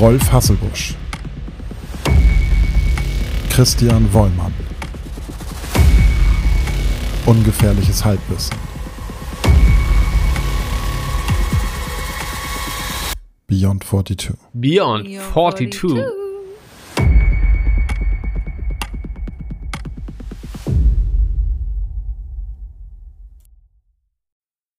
Rolf Hasselbusch, Christian Wollmann, Ungefährliches Halbwissen, Beyond 42. Beyond Beyond 42.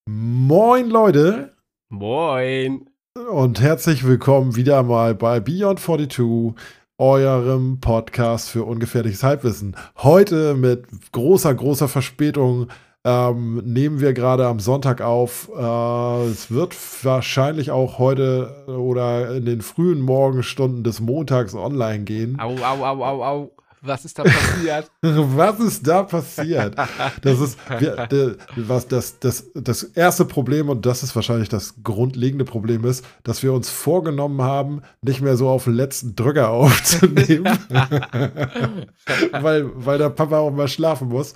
Moin Leute Moin. Und herzlich willkommen wieder mal bei Beyond 42, eurem Podcast für ungefährliches Halbwissen. Heute mit großer, großer Verspätung ähm, nehmen wir gerade am Sonntag auf. Äh, es wird wahrscheinlich auch heute oder in den frühen Morgenstunden des Montags online gehen. Au, au, au, au, au. Was ist da passiert? Was ist da passiert? Das ist wir, de, was das, das, das erste Problem und das ist wahrscheinlich das grundlegende Problem ist, dass wir uns vorgenommen haben, nicht mehr so auf den letzten Drücker aufzunehmen, weil, weil der Papa auch mal schlafen muss.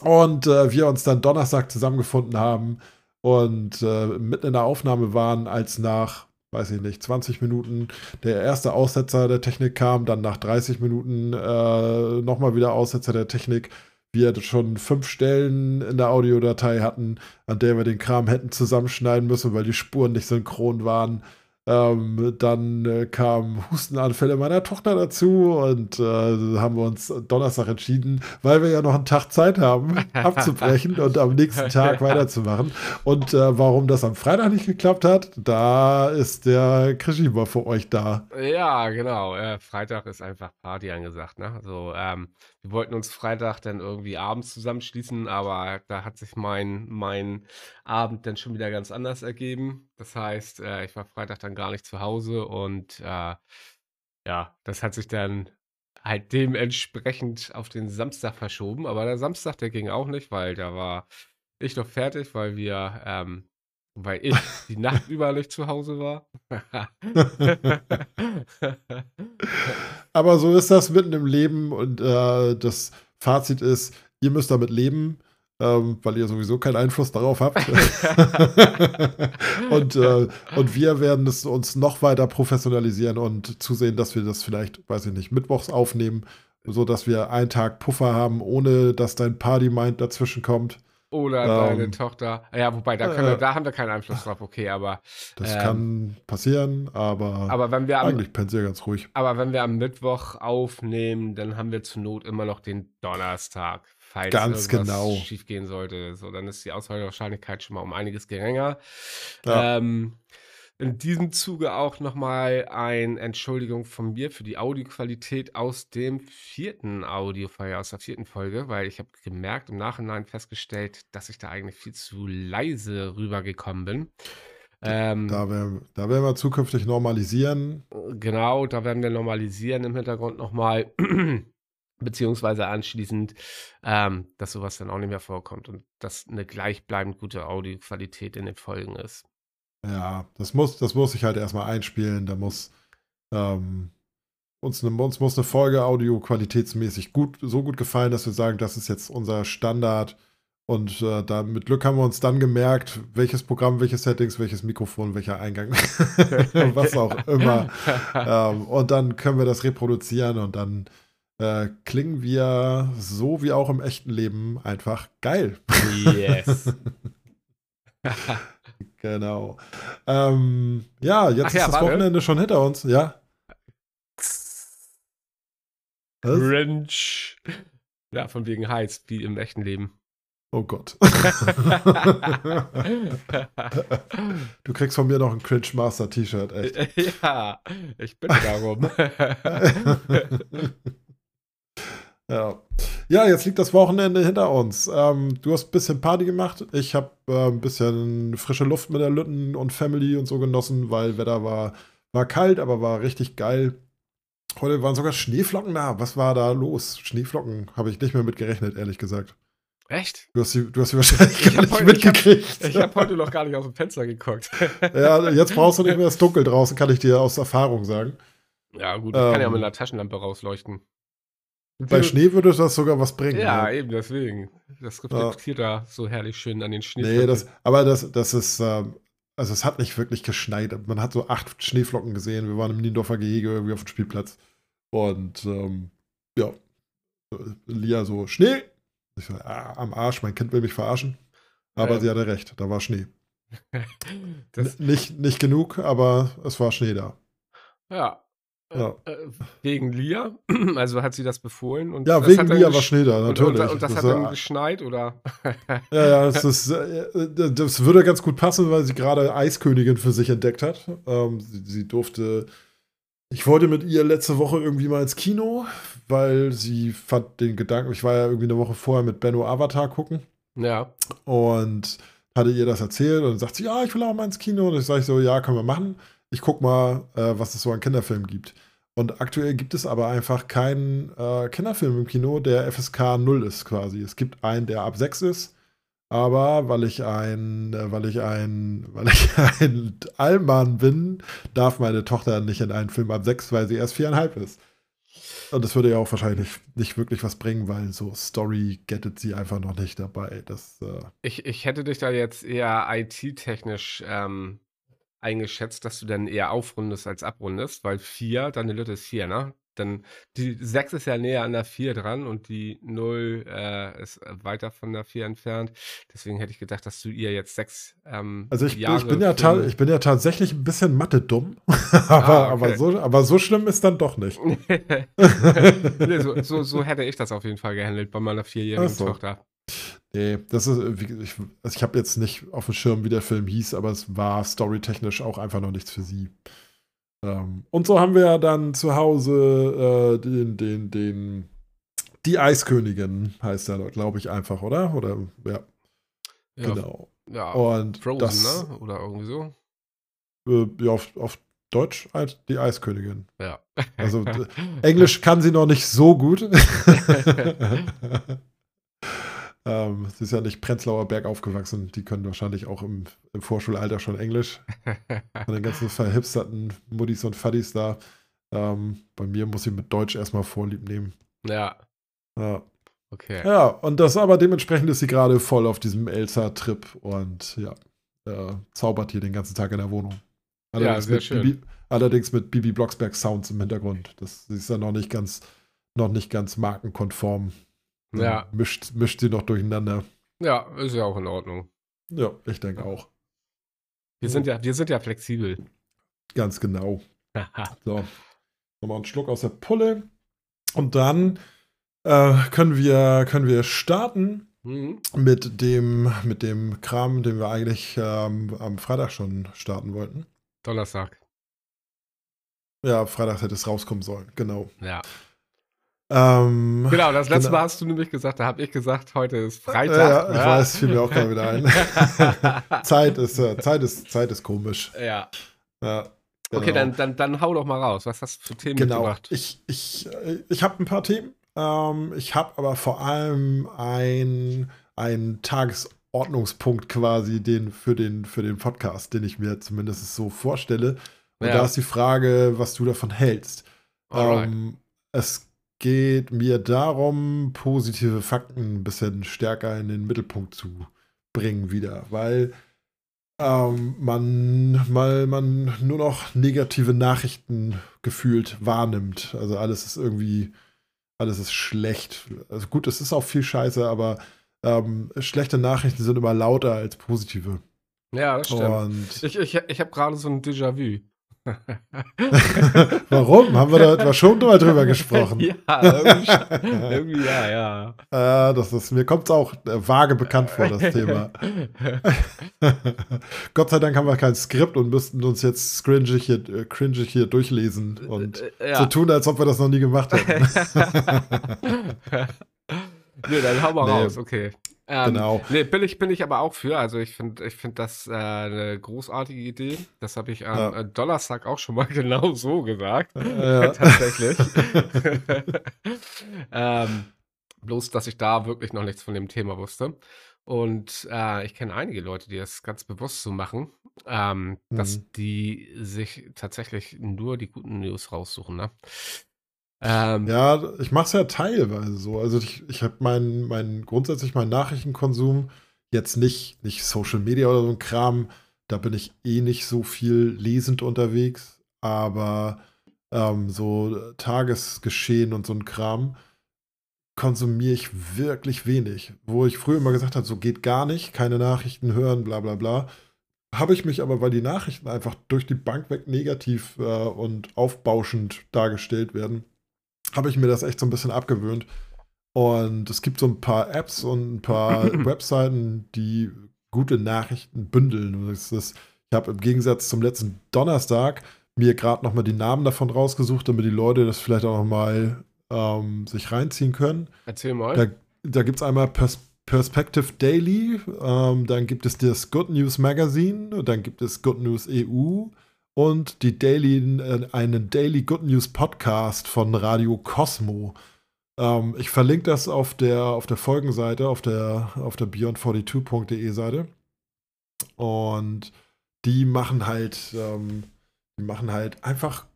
Und äh, wir uns dann Donnerstag zusammengefunden haben und äh, mitten in der Aufnahme waren, als nach weiß ich nicht, 20 Minuten der erste Aussetzer der Technik kam, dann nach 30 Minuten äh, nochmal wieder Aussetzer der Technik. Wir schon fünf Stellen in der Audiodatei hatten, an der wir den Kram hätten zusammenschneiden müssen, weil die Spuren nicht synchron waren. Ähm, dann äh, kamen Hustenanfälle meiner Tochter dazu und äh, haben wir uns Donnerstag entschieden, weil wir ja noch einen Tag Zeit haben, abzubrechen und am nächsten Tag weiterzumachen. Und äh, warum das am Freitag nicht geklappt hat, da ist der Krischi mal für euch da. ja, genau. Äh, Freitag ist einfach Party angesagt. Ne? Also, ähm, wir wollten uns Freitag dann irgendwie abends zusammenschließen, aber da hat sich mein, mein Abend dann schon wieder ganz anders ergeben. Das heißt, äh, ich war Freitag dann gar nicht zu Hause und äh, ja, das hat sich dann halt dementsprechend auf den Samstag verschoben. Aber der Samstag, der ging auch nicht, weil da war ich noch fertig, weil wir, ähm, weil ich die Nacht über nicht zu Hause war. Aber so ist das mitten im Leben und äh, das Fazit ist, ihr müsst damit leben, ähm, weil ihr sowieso keinen Einfluss darauf habt. und, äh, und wir werden es uns noch weiter professionalisieren und zusehen, dass wir das vielleicht, weiß ich nicht, mittwochs aufnehmen, sodass wir einen Tag Puffer haben, ohne dass dein Party-Mind dazwischen kommt. Oder Ähm, deine Tochter. Ja, wobei, da, können äh, wir, da haben wir keinen Einfluss drauf, okay, aber, Das Ähm, kann passieren, aber, aber wenn wir am, eigentlich pennt ja ganz ruhig. aber wenn wir am Mittwoch aufnehmen, dann haben wir zur Not immer noch den Donnerstag. Falls Ganz genau. schief gehen sollte. So, dann ist die Auswahlwahrscheinlichkeit schon mal um einiges geringer. Ja. Ähm, in diesem Zuge auch nochmal eine Entschuldigung von mir für die Audioqualität aus dem vierten Audiofile, aus der vierten Folge, weil ich habe gemerkt, im Nachhinein festgestellt, dass ich da eigentlich viel zu leise rübergekommen bin. Ähm, Da werden, da werden wir zukünftig normalisieren. Genau, da werden wir normalisieren im Hintergrund nochmal, beziehungsweise anschließend, ähm, dass sowas dann auch nicht mehr vorkommt und dass eine gleichbleibend gute Audioqualität in den Folgen ist. Ja, das muss, das muss ich halt erstmal einspielen. Da muss ähm, uns, eine, uns muss eine Folge audioqualitätsmäßig gut, so gut gefallen, dass wir sagen, das ist jetzt unser Standard. Und äh, da, mit Glück haben wir uns dann gemerkt, welches Programm, welche Settings, welches Mikrofon, welcher Eingang, was auch immer. ähm, und dann können wir das reproduzieren und dann äh, klingen wir so wie auch im echten Leben einfach geil. Yes. Genau. Ähm, ja, jetzt Ach ist ja, das. Wochenende schon hinter uns, ja. Was? Cringe. Ja, von wegen heiß, wie im echten Leben. Oh Gott. du kriegst von mir noch ein Cringe Master T-Shirt, echt. ja, ich bin darum. Ja. Ja, jetzt liegt das Wochenende hinter uns. Ähm, du hast ein bisschen Party gemacht. Ich habe äh, ein bisschen frische Luft mit der Lütten und Family und so genossen, weil Wetter war, war kalt, aber war richtig geil. Heute waren sogar Schneeflocken da. Was war da los? Schneeflocken habe ich nicht mehr mit gerechnet, ehrlich gesagt. Echt? Du hast sie, du hast sie wahrscheinlich Ich gar hab nicht heute- ich hab- mitgekriegt. Ich habe heute noch gar nicht aus dem Fenster geguckt. ja, jetzt brauchst du nicht mehr das Dunkel draußen, kann ich dir aus Erfahrung sagen. Ja, gut, ich kann ja Ähm, mit einer Taschenlampe rausleuchten. Bei Schnee würde das sogar was bringen. Ja, ne? eben deswegen. Das reflektiert da so herrlich schön an den Schnee. Nee, das, aber das, das ist, ähm, also es hat nicht wirklich geschneit. Man hat so acht Schneeflocken gesehen. Wir waren im Niendorfer Gehege irgendwie auf dem Spielplatz. Und ähm, ja, Lia so, Schnee. Ich so, ah, am Arsch, mein Kind will mich verarschen. Aber ähm. sie hatte recht, da war Schnee. nicht, nicht genug, aber es war Schnee da. Ja, ja. Äh, wegen Lia? Also hat sie das befohlen? Und ja, wegen Lia war Schnee da, natürlich. Und, und, und das, das, hat dann geschneit, oder? ja, ja, das, ist, äh, das würde ganz gut passen, weil sie gerade Eiskönigin für sich entdeckt hat. Ähm, sie, sie, durfte. Ich wollte mit ihr letzte Woche irgendwie mal ins Kino, weil sie fand den Gedanken, ich war ja irgendwie eine Woche vorher mit Benno Avatar gucken. Ja. Und hatte ihr das erzählt und sagt sie, ja, ich will auch mal ins Kino. Und ich sage so, ja, können wir machen ich guck mal, äh, was es so an Kinderfilmen gibt. Und aktuell gibt es aber einfach keinen äh, Kinderfilm im Kino, der FSK 0 ist quasi. Es gibt einen, der ab 6 ist, aber weil ich ein, äh, weil ich ein, weil ich ein Allmann bin, darf meine Tochter nicht in einen Film ab 6, weil sie erst viereinhalb ist. Und das würde ja auch wahrscheinlich nicht wirklich was bringen, weil so Story gettet sie einfach noch nicht dabei. Das, äh ich, ich hätte dich da jetzt eher IT-technisch ähm, eingeschätzt, dass du dann eher aufrundest als abrundest, weil 4, deine Lütte ist 4, ne? Dann die 6 ist ja näher an der 4 dran und die 0 äh, ist weiter von der 4 entfernt. Deswegen hätte ich gedacht, dass du ihr jetzt 6 ähm, Also ich, ich, bin ja ich bin ja tatsächlich ein bisschen Mathe dumm, aber, ah, okay. aber, so, aber so schlimm ist dann doch nicht. nee, so, so, so, hätte ich das auf jeden Fall gehandelt bei meiner vierjährigen so. Tochter. Nee, das ist, ich, also ich habe jetzt nicht auf dem Schirm, wie der Film hieß, aber es war storytechnisch auch einfach noch nichts für sie. Ähm, und so haben wir dann zu Hause äh, den, den, den, die Eiskönigin heißt er, glaube ich, einfach, oder? Oder, ja. ja genau. Ja, und Frozen, das, ne? Oder irgendwie so. Äh, ja, auf, auf Deutsch halt die Eiskönigin. Ja. Also Englisch kann sie noch nicht so gut. Ähm, sie ist ja nicht Prenzlauer Berg aufgewachsen. Die können wahrscheinlich auch im, im Vorschulalter schon Englisch. Von den ganzen verhipsterten Muddis und Faddies da. Ähm, bei mir muss sie mit Deutsch erstmal Vorlieb nehmen. Ja. Ja. Okay. Ja, und das aber dementsprechend ist sie gerade voll auf diesem Elsa-Trip und ja, äh, zaubert hier den ganzen Tag in der Wohnung. Allerdings, ja, mit schön. Bibi, allerdings mit Bibi Blocksberg Sounds im Hintergrund. Das ist ja noch nicht ganz, noch nicht ganz markenkonform. Ja. Mischt, mischt sie noch durcheinander. Ja, ist ja auch in Ordnung. Ja, ich denke auch. Wir sind ja, wir sind ja flexibel. Ganz genau. so. Nochmal einen Schluck aus der Pulle. Und dann äh, können, wir, können wir starten mhm. mit, dem, mit dem Kram, den wir eigentlich ähm, am Freitag schon starten wollten. Donnerstag. Ja, Freitag hätte es rauskommen sollen, genau. Ja. Ähm, genau, das letzte genau. Mal hast du nämlich gesagt, da habe ich gesagt, heute ist Freitag. Ja, ich ja. weiß, fiel mir auch gerade wieder ein. Zeit, ist, äh, Zeit, ist, Zeit ist komisch. Ja. ja genau. Okay, dann, dann, dann hau doch mal raus. Was hast du für Themen genau. mitgebracht? Ich, ich, äh, ich habe ein paar Themen. Ähm, ich habe aber vor allem ein, einen Tagesordnungspunkt quasi den, für, den, für den Podcast, den ich mir zumindest so vorstelle. Und ja. da ist die Frage, was du davon hältst. Ähm, es geht mir darum, positive Fakten ein bisschen stärker in den Mittelpunkt zu bringen wieder, weil ähm, man mal man nur noch negative Nachrichten gefühlt wahrnimmt. Also alles ist irgendwie, alles ist schlecht. Also gut, es ist auch viel Scheiße, aber ähm, schlechte Nachrichten sind immer lauter als positive. Ja, das stimmt. Und ich ich, ich habe gerade so ein Déjà-vu. Warum? Haben wir da etwa schon mal drüber gesprochen? ja, irgendwie, irgendwie ja, ja. Äh, das ist, mir kommt es auch äh, vage bekannt vor, das Thema. Gott sei Dank haben wir kein Skript und müssten uns jetzt cringig hier, äh, cringig hier durchlesen und äh, ja. so tun, als ob wir das noch nie gemacht hätten. nee, dann hau mal nee. raus, okay. Ähm, genau. Nee, bin ich, bin ich aber auch für. Also ich finde ich find das äh, eine großartige Idee. Das habe ich am ja. äh, Donnerstag auch schon mal genau so gesagt. Ja. Tatsächlich. ähm, bloß, dass ich da wirklich noch nichts von dem Thema wusste. Und äh, ich kenne einige Leute, die das ganz bewusst so machen, ähm, mhm. dass die sich tatsächlich nur die guten News raussuchen. Ne? Ähm, ja, ich mache es ja teilweise so. Also ich, ich habe meinen mein, grundsätzlich meinen Nachrichtenkonsum jetzt nicht, nicht Social Media oder so ein Kram Da bin ich eh nicht so viel lesend unterwegs, aber ähm, so Tagesgeschehen und so ein Kram konsumiere ich wirklich wenig. Wo ich früher immer gesagt habe, so geht gar nicht, keine Nachrichten hören, bla bla bla. Habe ich mich aber, weil die Nachrichten einfach durch die Bank weg negativ äh, und aufbauschend dargestellt werden, habe ich mir das echt so ein bisschen abgewöhnt. Und es gibt so ein paar Apps und ein paar Webseiten, die gute Nachrichten bündeln. Ist, ich habe im Gegensatz zum letzten Donnerstag mir gerade nochmal die Namen davon rausgesucht, damit die Leute das vielleicht auch nochmal ähm, sich reinziehen können. Erzähl mal. Da, da gibt es einmal Pers Perspective Daily, ähm, dann gibt es das Good News Magazine, dann gibt es Good News EU und die Daily, äh, einen Daily Good News Podcast von Radio Cosmo. Ähm, ich verlinke das auf der, auf der Folgenseite, auf der, auf der beyond42.de Seite. Und die machen halt, ähm, die machen halt einfach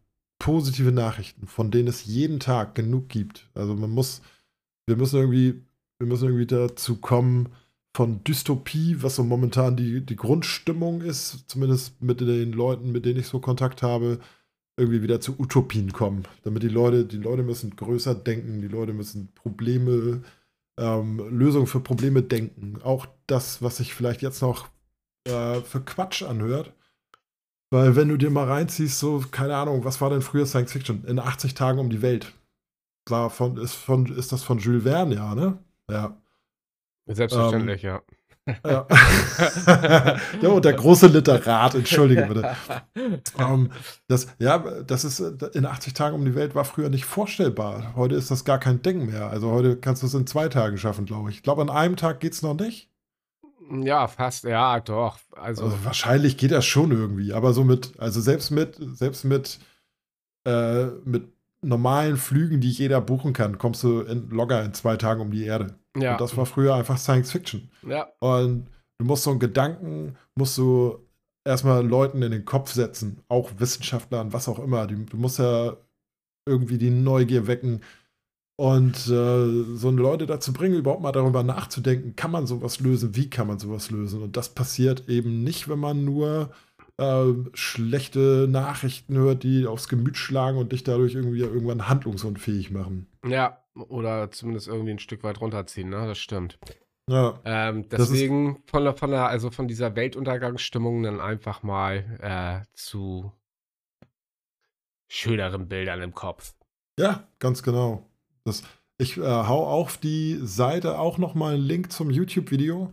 positive Nachrichten, von denen es jeden Tag genug gibt. Also man muss, wir müssen irgendwie, wir müssen irgendwie dazu kommen, von Dystopie, was so momentan die, die Grundstimmung ist, zumindest mit den Leuten, mit denen ich so Kontakt habe, irgendwie wieder zu Utopien kommen. Damit die Leute, die Leute müssen größer denken, die Leute müssen Probleme, ähm, Lösungen für Probleme denken. Auch das, was sich vielleicht jetzt noch äh, für Quatsch anhört, weil wenn du dir mal reinziehst, so, keine Ahnung, was war denn früher Science Fiction? In 80 Tagen um die Welt. War von, ist, von, ist das von Jules Verne, ja, ne? Ja. Selbstverständlich, ähm, ja. Ja. ja, und der große Literat, entschuldige bitte. Um, das, ja, das ist in 80 Tagen um die Welt war früher nicht vorstellbar. Heute ist das gar kein Ding mehr. Also heute kannst du es in zwei Tagen schaffen, glaube ich. Ich glaube, an einem Tag geht es noch nicht. Ja, fast, ja, doch. Also, Also wahrscheinlich geht das schon irgendwie, aber so mit, also selbst mit, selbst mit, äh, mit normalen Flügen, die jeder buchen kann, kommst du in, locker in zwei Tagen um die Erde. ja, Und das war früher einfach Science Fiction. ja, Und du musst so einen Gedanken, musst du erstmal Leuten in den Kopf setzen, auch Wissenschaftlern, was auch immer. Du musst ja irgendwie die Neugier wecken und äh, so Leute dazu bringen, überhaupt mal darüber nachzudenken, kann man sowas lösen, wie kann man sowas lösen. Und das passiert eben nicht, wenn man nur äh, schlechte Nachrichten hört, die aufs Gemüt schlagen und dich dadurch irgendwie irgendwann handlungsunfähig machen. ja. Oder zumindest irgendwie ein Stück weit runterziehen, ne? Das stimmt. Ja, Ähm, deswegen von der, von der, also von dieser Weltuntergangsstimmung dann einfach mal äh, zu schöneren Bildern im Kopf. ja ganz genau. Das, ich äh, hau auf die Seite auch nochmal einen Link zum YouTube-Video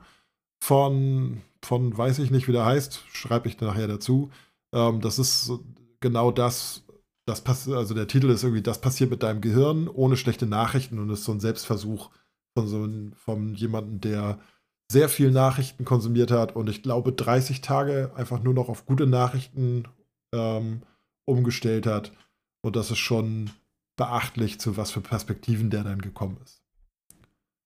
von, von, weiß ich nicht, wie der heißt, schreibe ich nachher dazu. Ähm, das ist genau das, das passiert, also der Titel ist irgendwie, das passiert mit deinem Gehirn ohne schlechte Nachrichten und ist so ein Selbstversuch von so von jemandem, der sehr viel Nachrichten konsumiert hat und ich glaube 30 Tage einfach nur noch auf gute Nachrichten ähm, umgestellt hat. Und das ist schon beachtlich, zu was für Perspektiven der dann gekommen ist.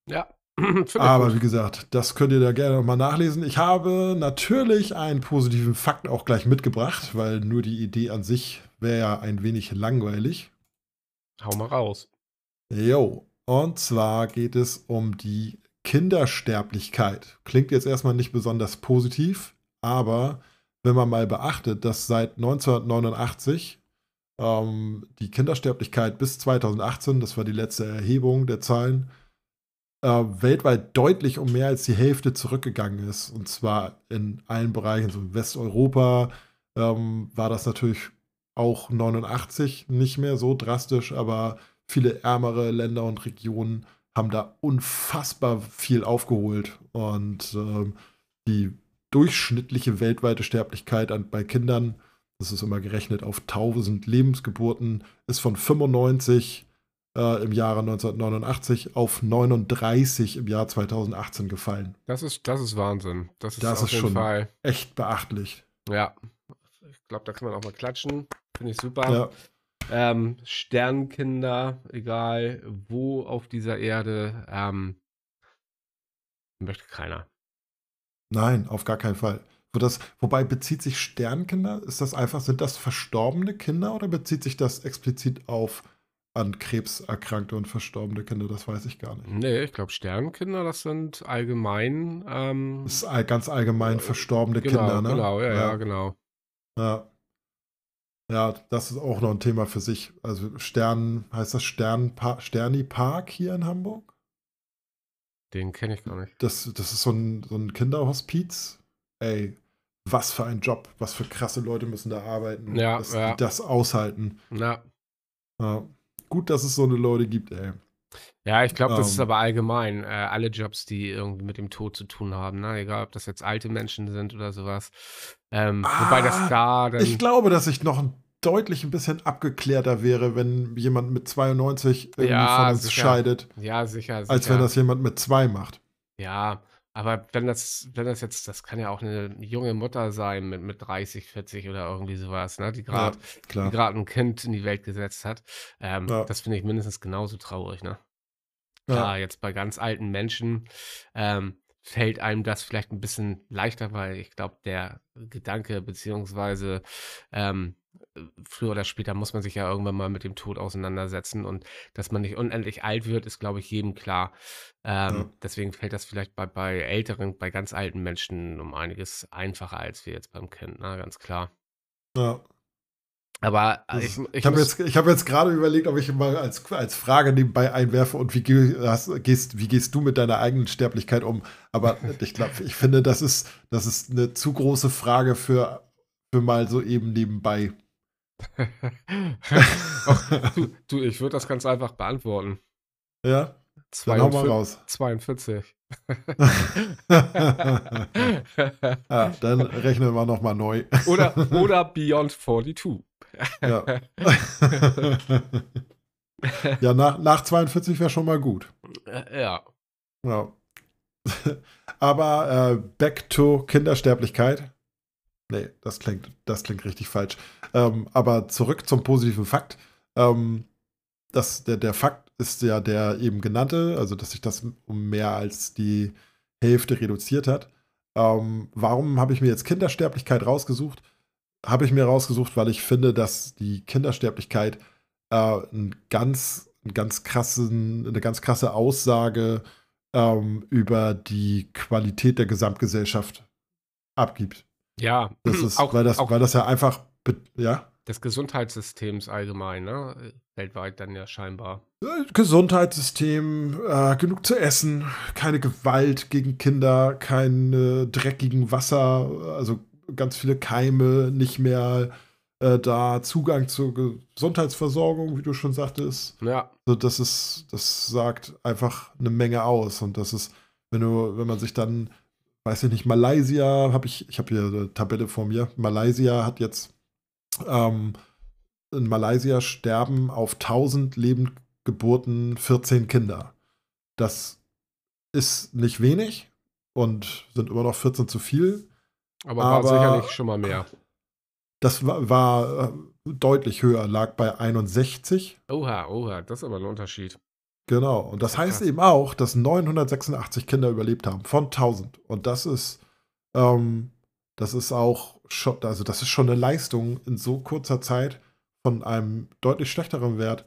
Ja. Aber wie gesagt, das könnt ihr da gerne nochmal nachlesen. Ich habe natürlich einen positiven Fakt auch gleich mitgebracht, weil nur die Idee an sich wäre ja ein wenig langweilig. Hau mal raus. Jo, und zwar geht es um die Kindersterblichkeit. Klingt jetzt erstmal nicht besonders positiv, aber wenn man mal beachtet, dass seit 1989 ähm, die Kindersterblichkeit bis 2018, das war die letzte Erhebung der Zahlen, äh, weltweit deutlich um mehr als die Hälfte zurückgegangen ist. Und zwar in allen Bereichen. So in Westeuropa ähm, war das natürlich auch 89 nicht mehr so drastisch, aber viele ärmere Länder und Regionen haben da unfassbar viel aufgeholt. Und ähm, die durchschnittliche weltweite Sterblichkeit an, bei Kindern, das ist immer gerechnet auf 1000 Lebensgeburten, ist von 95 äh, im Jahre 1989 auf 39 im Jahr 2018 gefallen. Das ist, das ist Wahnsinn. Das ist Das ist schon- Fall. Echt beachtlich. Ja. Ich glaube, da kann man auch mal klatschen. Finde ich super. Ja, Ähm, Sternkinder, egal wo auf dieser Erde, ähm, möchte keiner. nein, auf gar keinen Fall. Wo das, wobei bezieht sich Sternkinder? Ist das einfach, sind das verstorbene Kinder oder bezieht sich das explizit auf an Krebs erkrankte und verstorbene Kinder, das weiß ich gar nicht. Nee, ich glaube, Sternenkinder, das sind allgemein. Ähm, das ist ganz allgemein äh, verstorbene genau, Kinder, ne? Genau, ja, ja, ja, genau. ja. Ja, das ist auch noch ein Thema für sich. Also Stern, heißt das Sternpa Sterni Park hier in Hamburg? Den kenne ich gar nicht. Das, das ist so ein, so ein Kinderhospiz. Ey, was für ein Job, was für krasse Leute müssen da arbeiten, Ja, dass ja. die das aushalten. Ja, Ja. Gut, dass es so eine Leute gibt, ey. ja ich glaube, das ist Ähm. aber allgemein. Äh, alle Jobs, die irgendwie mit dem Tod zu tun haben, ne? Egal, ob das jetzt alte Menschen sind oder sowas. Ähm, wobei das Ah, da dann. Ich glaube, dass ich noch ein deutlich ein bisschen abgeklärter wäre, wenn jemand mit 92 irgendwie Ja, von uns sicher. scheidet, ja, sicher, sicher. als wenn das jemand mit zwei macht. Ja, aber wenn das, wenn das jetzt, das kann ja auch eine junge Mutter sein mit, mit 30, 40 oder irgendwie sowas, ne? Die gerade gerade ein Kind in die Welt gesetzt hat. Ähm, Ja. Das finde ich mindestens genauso traurig, ne? Ja. Klar, jetzt bei ganz alten Menschen ähm, fällt einem das vielleicht ein bisschen leichter, weil ich glaube, der Gedanke, beziehungsweise ähm, früher oder später muss man sich ja irgendwann mal mit dem Tod auseinandersetzen und dass man nicht unendlich alt wird, ist, glaube ich, jedem klar. Ähm, Ja. Deswegen fällt das vielleicht bei, bei älteren, bei ganz alten Menschen um einiges einfacher als wir jetzt beim Kind, ne? Ganz klar. Ja. Aber äh, ich, ich, Ich habe jetzt, ich hab jetzt gerade überlegt, ob ich mal als, als Frage nebenbei einwerfe und wie, hast, gehst, wie gehst du mit deiner eigenen Sterblichkeit um? Aber ich glaube, ich finde, das ist, das ist eine zu große Frage für, für mal so eben nebenbei. Ach, du, du, ich würde das ganz einfach beantworten. Ja? Dann hau mal 42. raus. 42. Ja, dann rechnen wir nochmal neu. oder, oder Beyond 42. Ja, ja nach, nach 42 wäre schon mal gut. Ja. Ja. Aber äh, back to Kindersterblichkeit. Nee, das klingt, das klingt richtig falsch. Ähm, aber zurück zum positiven Fakt. Ähm, das, der, der Fakt ist ja der eben genannte, also dass sich das um mehr als die Hälfte reduziert hat. Ähm, warum habe ich mir jetzt Kindersterblichkeit rausgesucht? Habe ich mir rausgesucht, weil ich finde, dass die Kindersterblichkeit äh, ein ganz, einen ganz krassen, eine ganz krasse Aussage ähm, über die Qualität der Gesamtgesellschaft abgibt. Ja, Das ist, auch, weil, das, auch weil das ja einfach, ja, des Gesundheitssystems allgemein, ne? Weltweit dann ja scheinbar. Gesundheitssystem, äh, genug zu essen, keine Gewalt gegen Kinder, kein äh, dreckigen Wasser, also ganz viele Keime, nicht mehr äh, da, Zugang zur Gesundheitsversorgung, wie du schon sagtest. Ja, Also das ist, das sagt einfach eine Menge aus. Und das ist, wenn du, wenn man sich dann, weiß ich nicht, Malaysia, habe ich, ich habe hier eine Tabelle vor mir. Malaysia hat jetzt, ähm, in Malaysia sterben auf 1000 Lebendgeburten 14 Kinder. Das ist nicht wenig und sind immer noch 14 zu viel. aber, Aber- war sicherlich schon mal mehr. Das war, war äh, deutlich höher, lag bei 61. Oha, oha, das ist aber ein Unterschied. Genau. Und das heißt krass. eben auch, dass 986 Kinder überlebt haben von 1000. Und das ist, ähm, das ist auch schon, also das ist schon eine Leistung in so kurzer Zeit von einem deutlich schlechteren Wert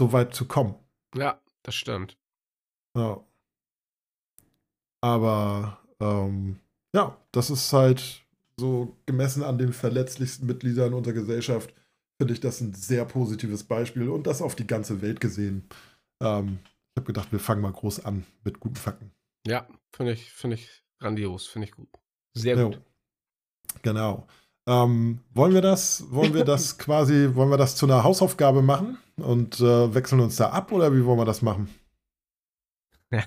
so weit zu kommen. Ja, das stimmt. Ja. Aber ähm, ja, das ist halt so gemessen an den verletzlichsten Mitgliedern unserer Gesellschaft, finde ich das ein sehr positives Beispiel und das auf die ganze Welt gesehen. Ähm, ich habe gedacht, wir fangen mal groß an mit guten Fakten. Ja, finde ich, finde ich grandios, finde ich gut. Sehr Jo. gut. Genau. Ähm, wollen wir das, wollen wir das quasi, wollen wir das zu einer Hausaufgabe machen und äh, wechseln uns da ab oder wie wollen wir das machen? äh,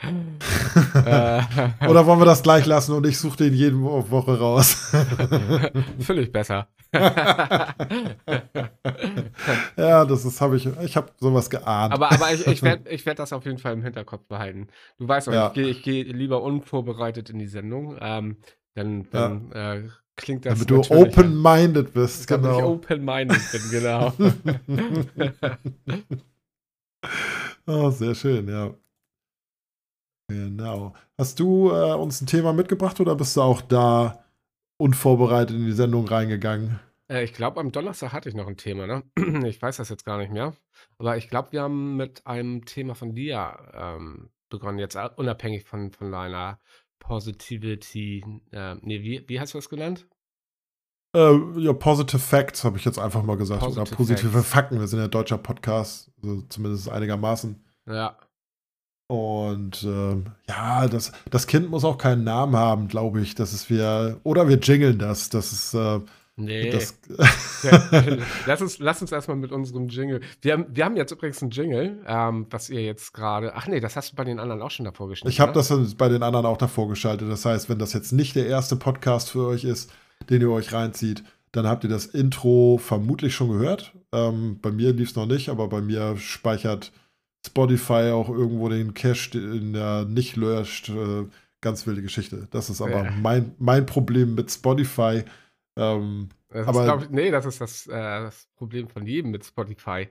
Oder wollen wir das gleich lassen und ich suche den jede Wo- Woche raus? Völlig besser. ja, das ist, habe ich, ich habe sowas geahnt. aber aber ich, ich werde ich werd das auf jeden Fall im Hinterkopf behalten. Du weißt doch, Ja. ich gehe geh lieber unvorbereitet in die Sendung. Ähm, dann dann äh, klingt das damit du open-minded bist, Damit ich genau. open-minded bin, genau. oh, sehr schön, ja. Genau. Hast du äh, uns ein Thema mitgebracht oder bist du auch da unvorbereitet in die Sendung reingegangen? Äh, ich glaube, am Donnerstag hatte ich noch ein Thema, ne? Ich weiß das jetzt gar nicht mehr. Aber ich glaube, wir haben mit einem Thema von dir ähm, begonnen, jetzt äh, unabhängig von, von deiner Positivity. Äh, nee, wie, wie hast du das genannt? Äh, ja, Positive Facts habe ich jetzt einfach mal gesagt. Positive Oder positive Facts. Fakten. Wir sind ja deutscher Podcast, also zumindest einigermaßen. Ja. Und ähm, ja, das, das Kind muss auch keinen Namen haben, glaube ich. Das ist wir. Oder wir jingeln das. Das ist. Äh, Nee. das, lass, uns, lass uns erstmal mit unserem Jingle. Wir haben, wir haben jetzt übrigens ein Jingle, ähm, was ihr jetzt gerade. Ach nee, das hast du bei den anderen auch schon davor geschnitten. ich habe ne? das bei den anderen auch davor geschaltet. Das heißt, wenn das jetzt nicht der erste Podcast für euch ist, den ihr euch reinzieht, dann habt ihr das Intro vermutlich schon gehört. Ähm, bei mir lief es noch nicht, aber bei mir speichert Spotify auch irgendwo den Cache, den er nicht löscht. Äh, ganz wilde Geschichte. Das ist aber Ja. mein, mein Problem mit Spotify. Ähm, Das aber- ist, glaub ich, nee, das ist das, äh, das Problem von jedem mit Spotify.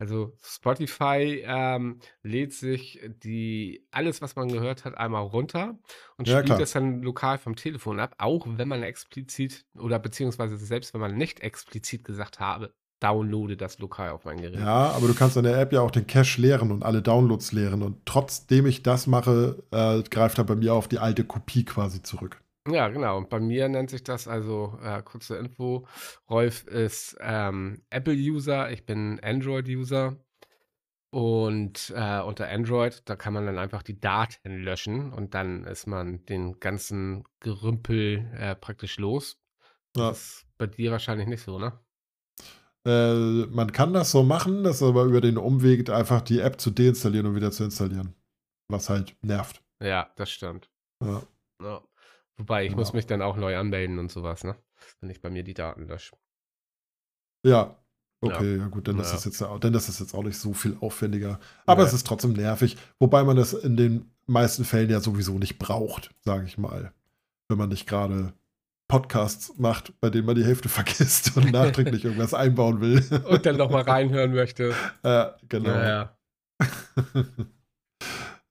Also Spotify ähm, lädt sich die alles, was man gehört hat, einmal runter und Ja, spielt klar. das dann lokal vom Telefon ab, auch wenn man explizit oder beziehungsweise selbst wenn man nicht explizit gesagt habe, downloade das lokal auf mein Gerät. Ja, aber du kannst in der App ja auch den Cache leeren und alle Downloads leeren. Und trotzdem ich das mache, äh, greift er bei mir auf die alte Kopie quasi zurück. Ja, genau. Und bei mir nennt sich das also, äh, kurze Info, Rolf ist ähm, Apple-User, ich bin Android-User. Und äh, unter Android, da kann man dann einfach die Daten löschen und dann ist man den ganzen Gerümpel äh, praktisch los. Ja. Das ist bei dir wahrscheinlich nicht so, ne? Äh, man kann das so machen, das ist aber über den Umweg einfach die App zu deinstallieren und wieder zu installieren. Was halt nervt. Ja, das stimmt. Ja. Ja. Wobei, ich muss Genau. mich dann auch neu anmelden und sowas, ne? Wenn ich bei mir die Daten lösche. Ja. Okay, ja, gut, dann ist Ja. es jetzt ja- dann ist es jetzt auch nicht so viel aufwendiger. Aber Nee. es ist trotzdem nervig, wobei man das in den meisten Fällen ja sowieso nicht braucht, sage ich mal. Wenn man nicht gerade Podcasts macht, bei denen man die Hälfte vergisst und nachträglich irgendwas einbauen will. Und dann nochmal reinhören möchte. äh, genau. Ja, ja.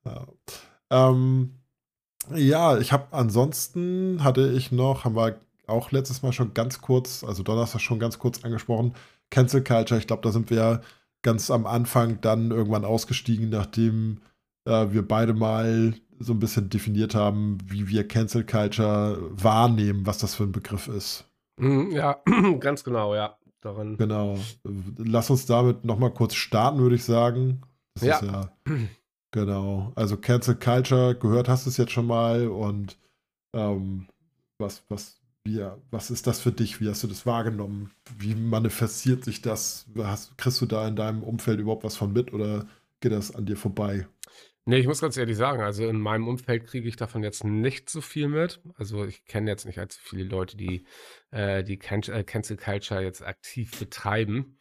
ja. Ähm, ja, ich habe ansonsten hatte ich noch, haben wir auch letztes Mal schon ganz kurz, also Donnerstag schon ganz kurz angesprochen, Cancel Culture. Ich glaube, da sind wir ganz am Anfang dann irgendwann ausgestiegen, nachdem äh, wir beide mal so ein bisschen definiert haben, wie wir Cancel Culture wahrnehmen, was das für ein Begriff ist. Mhm, ja, ganz genau, ja. Darin. Genau. Lass uns damit nochmal kurz starten, würde ich sagen. Das Ja. ist ja. Genau. Also Cancel Culture, gehört hast du es jetzt schon mal und ähm, was, was, wie, was ist das für dich? Wie hast du das wahrgenommen? Wie manifestiert sich das? Hast, kriegst du da in deinem Umfeld überhaupt was von mit oder geht das an dir vorbei? Nee, ich muss ganz ehrlich sagen, also in meinem Umfeld kriege ich davon jetzt nicht so viel mit. Also ich kenne jetzt nicht allzu viele Leute, die äh, die äh, Cancel Culture jetzt aktiv betreiben.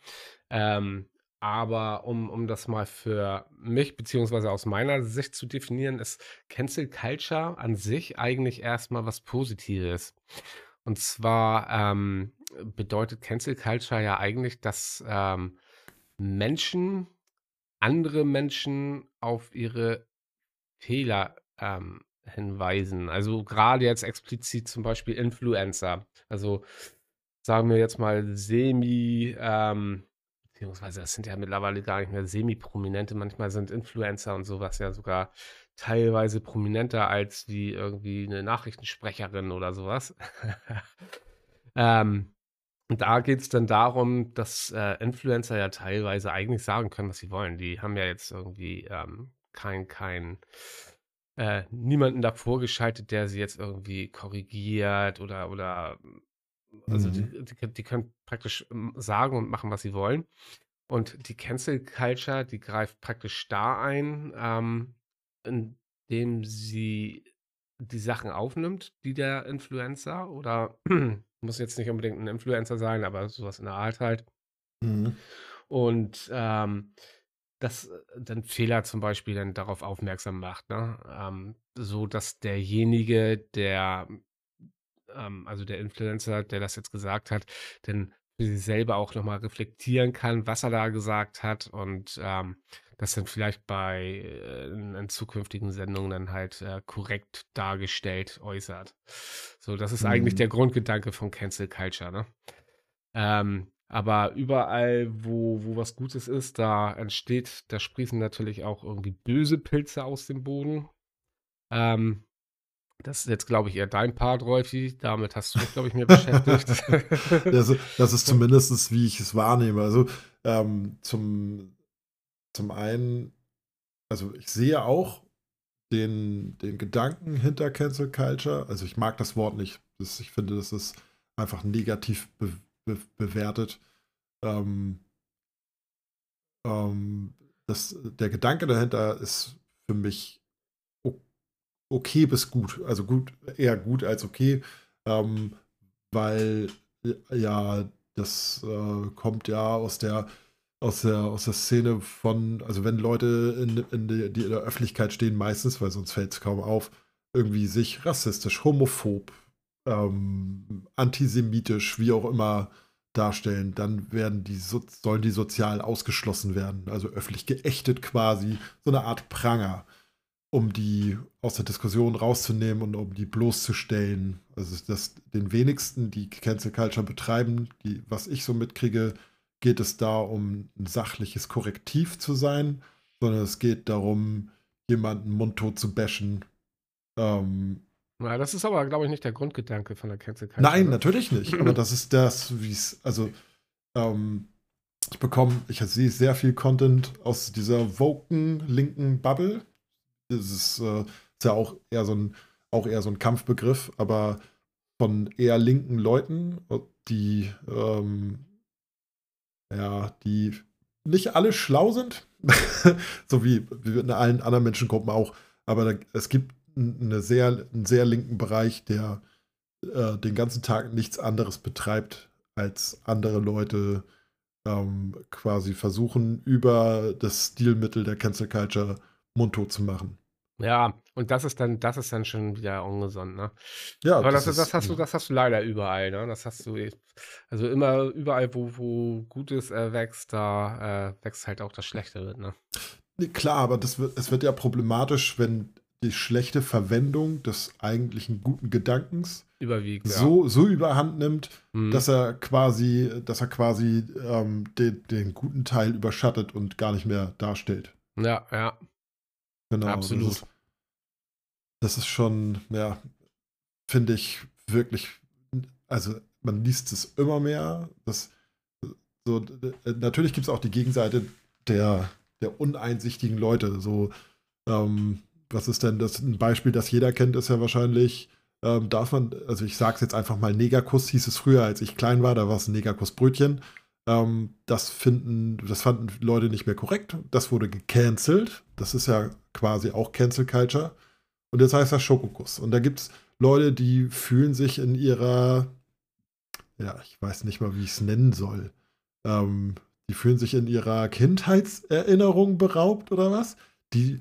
Ähm, aber um, um das mal für mich beziehungsweise aus meiner Sicht zu definieren, ist Cancel Culture an sich eigentlich erstmal was Positives. Und zwar ähm, bedeutet Cancel Culture ja eigentlich, dass ähm, Menschen andere Menschen auf ihre Fehler ähm, hinweisen. Also gerade jetzt explizit zum Beispiel Influencer. Also sagen wir jetzt mal semi, ähm, beziehungsweise das sind ja mittlerweile gar nicht mehr semi-prominente, manchmal sind Influencer und sowas ja sogar teilweise prominenter als wie irgendwie eine Nachrichtensprecherin oder sowas. ähm, und da geht es dann darum, dass äh, Influencer ja teilweise eigentlich sagen können, was sie wollen. Die haben ja jetzt irgendwie ähm, kein, kein, äh, niemanden davor geschaltet, der sie jetzt irgendwie korrigiert oder, oder also Mhm. die, die, die können praktisch ähm, sagen und machen, was sie wollen. Und die Cancel Culture, die greift praktisch da ein, ähm, indem sie die Sachen aufnimmt, die der Influencer oder muss jetzt nicht unbedingt ein Influencer sein, aber sowas in der Art halt. Mhm. Und ähm, das äh, dann Fehler zum Beispiel dann darauf aufmerksam macht, ne? Ähm, so dass derjenige, der, ähm, also der Influencer, der das jetzt gesagt hat, dann für sich selber auch nochmal reflektieren kann, was er da gesagt hat und ähm, das dann vielleicht bei äh, in, in zukünftigen Sendungen dann halt äh, korrekt dargestellt äußert. So, das ist eigentlich Mhm. der Grundgedanke von Cancel Culture, ne? Ähm, aber überall, wo wo was Gutes ist, da entsteht da sprießen natürlich auch irgendwie böse Pilze aus dem Boden. Ähm, das ist jetzt, glaube ich, eher dein Part, Rolfi. Damit hast du dich, glaube ich, mehr beschäftigt. Das das ist zumindest, wie ich es wahrnehme. Also, ähm, zum zum einen also, ich sehe auch den den Gedanken hinter Cancel Culture. Also, ich mag das Wort nicht. Das ich finde, das ist einfach negativ be be bewertet. Ähm ähm, das der Gedanke dahinter ist für mich okay bis gut. Also, gut eher gut als okay, ähm, weil, ja, das, äh, kommt ja aus der aus der aus der Szene von also, wenn Leute in in de die in der Öffentlichkeit stehen meistens, weil sonst fällt es kaum auf, irgendwie sich rassistisch, homophob, ähm, antisemitisch, wie auch immer darstellen, dann werden die so sollen die sozial ausgeschlossen werden, also öffentlich geächtet quasi, so eine Art Pranger, um die aus der Diskussion rauszunehmen und um die bloßzustellen. Also, dass den wenigsten, die Cancel Culture betreiben, die was ich so mitkriege, geht es da um ein sachliches Korrektiv zu sein, sondern es geht darum, jemanden mundtot zu bashen, ähm Ja, das ist aber, glaube ich, nicht der Grundgedanke von der Cancel Culture, Nein, ne? natürlich nicht. Aber das ist das, wie es also, ähm, ich bekomme ich sehe sehr viel Content aus dieser woken linken Bubble. Ist, äh ist ja auch eher so 'n auch eher so 'n Kampfbegriff, aber von eher linken Leuten, äh, die, ähm ja, die nicht alle schlau sind, so wie wie in allen anderen Menschengruppen auch. Aber da es gibt 'n 'ne sehr 'n sehr linken Bereich, der, äh, den ganzen Tag nichts anderes betreibt, als andere Leute, ähm, quasi versuchen, über das Stilmittel der Cancel Culture mundtot zu machen. Ja, und das ist dann das ist dann schon wieder ungesund, ne? Ja, Aber das das ist das hast du ja. das hast du leider überall, ne? Das hast du e also immer überall, wo wo Gutes, äh, wächst, da, äh, wächst halt auch das Schlechte mit, ne? Ne, klar, aber das wird es wird ja problematisch, wenn die schlechte Verwendung des eigentlichen guten Gedankens Überwiegt, ja. so so überhand nimmt, Mhm. dass er quasi dass er quasi, ähm, den den guten Teil überschattet und gar nicht mehr darstellt. Ja, ja. Genau, das Absolut. ist das ist schon, ja, finde ich wirklich also, man liest es immer mehr, dass so äh, natürlich gibt's auch die Gegenseite der der uneinsichtigen Leute, so, ähm, was ist denn das 'n Beispiel, das jeder kennt, ist ja wahrscheinlich, ähm, darf man also, ich sage es jetzt einfach mal, Negerkuss hieß es früher, als ich klein war, da war's 'n Negerkuss-Brötchen. Ähm, das finden das fanden Leute nicht mehr korrekt. Das wurde gecancelt. Das ist ja quasi auch Cancel Culture. Und jetzt heißt das Schokokuss. Und da gibt's Leute, die fühlen sich in ihrer ja, ich weiß nicht mal, wie ich's nennen soll. Ähm, die fühlen sich in ihrer Kindheitserinnerung beraubt oder was, die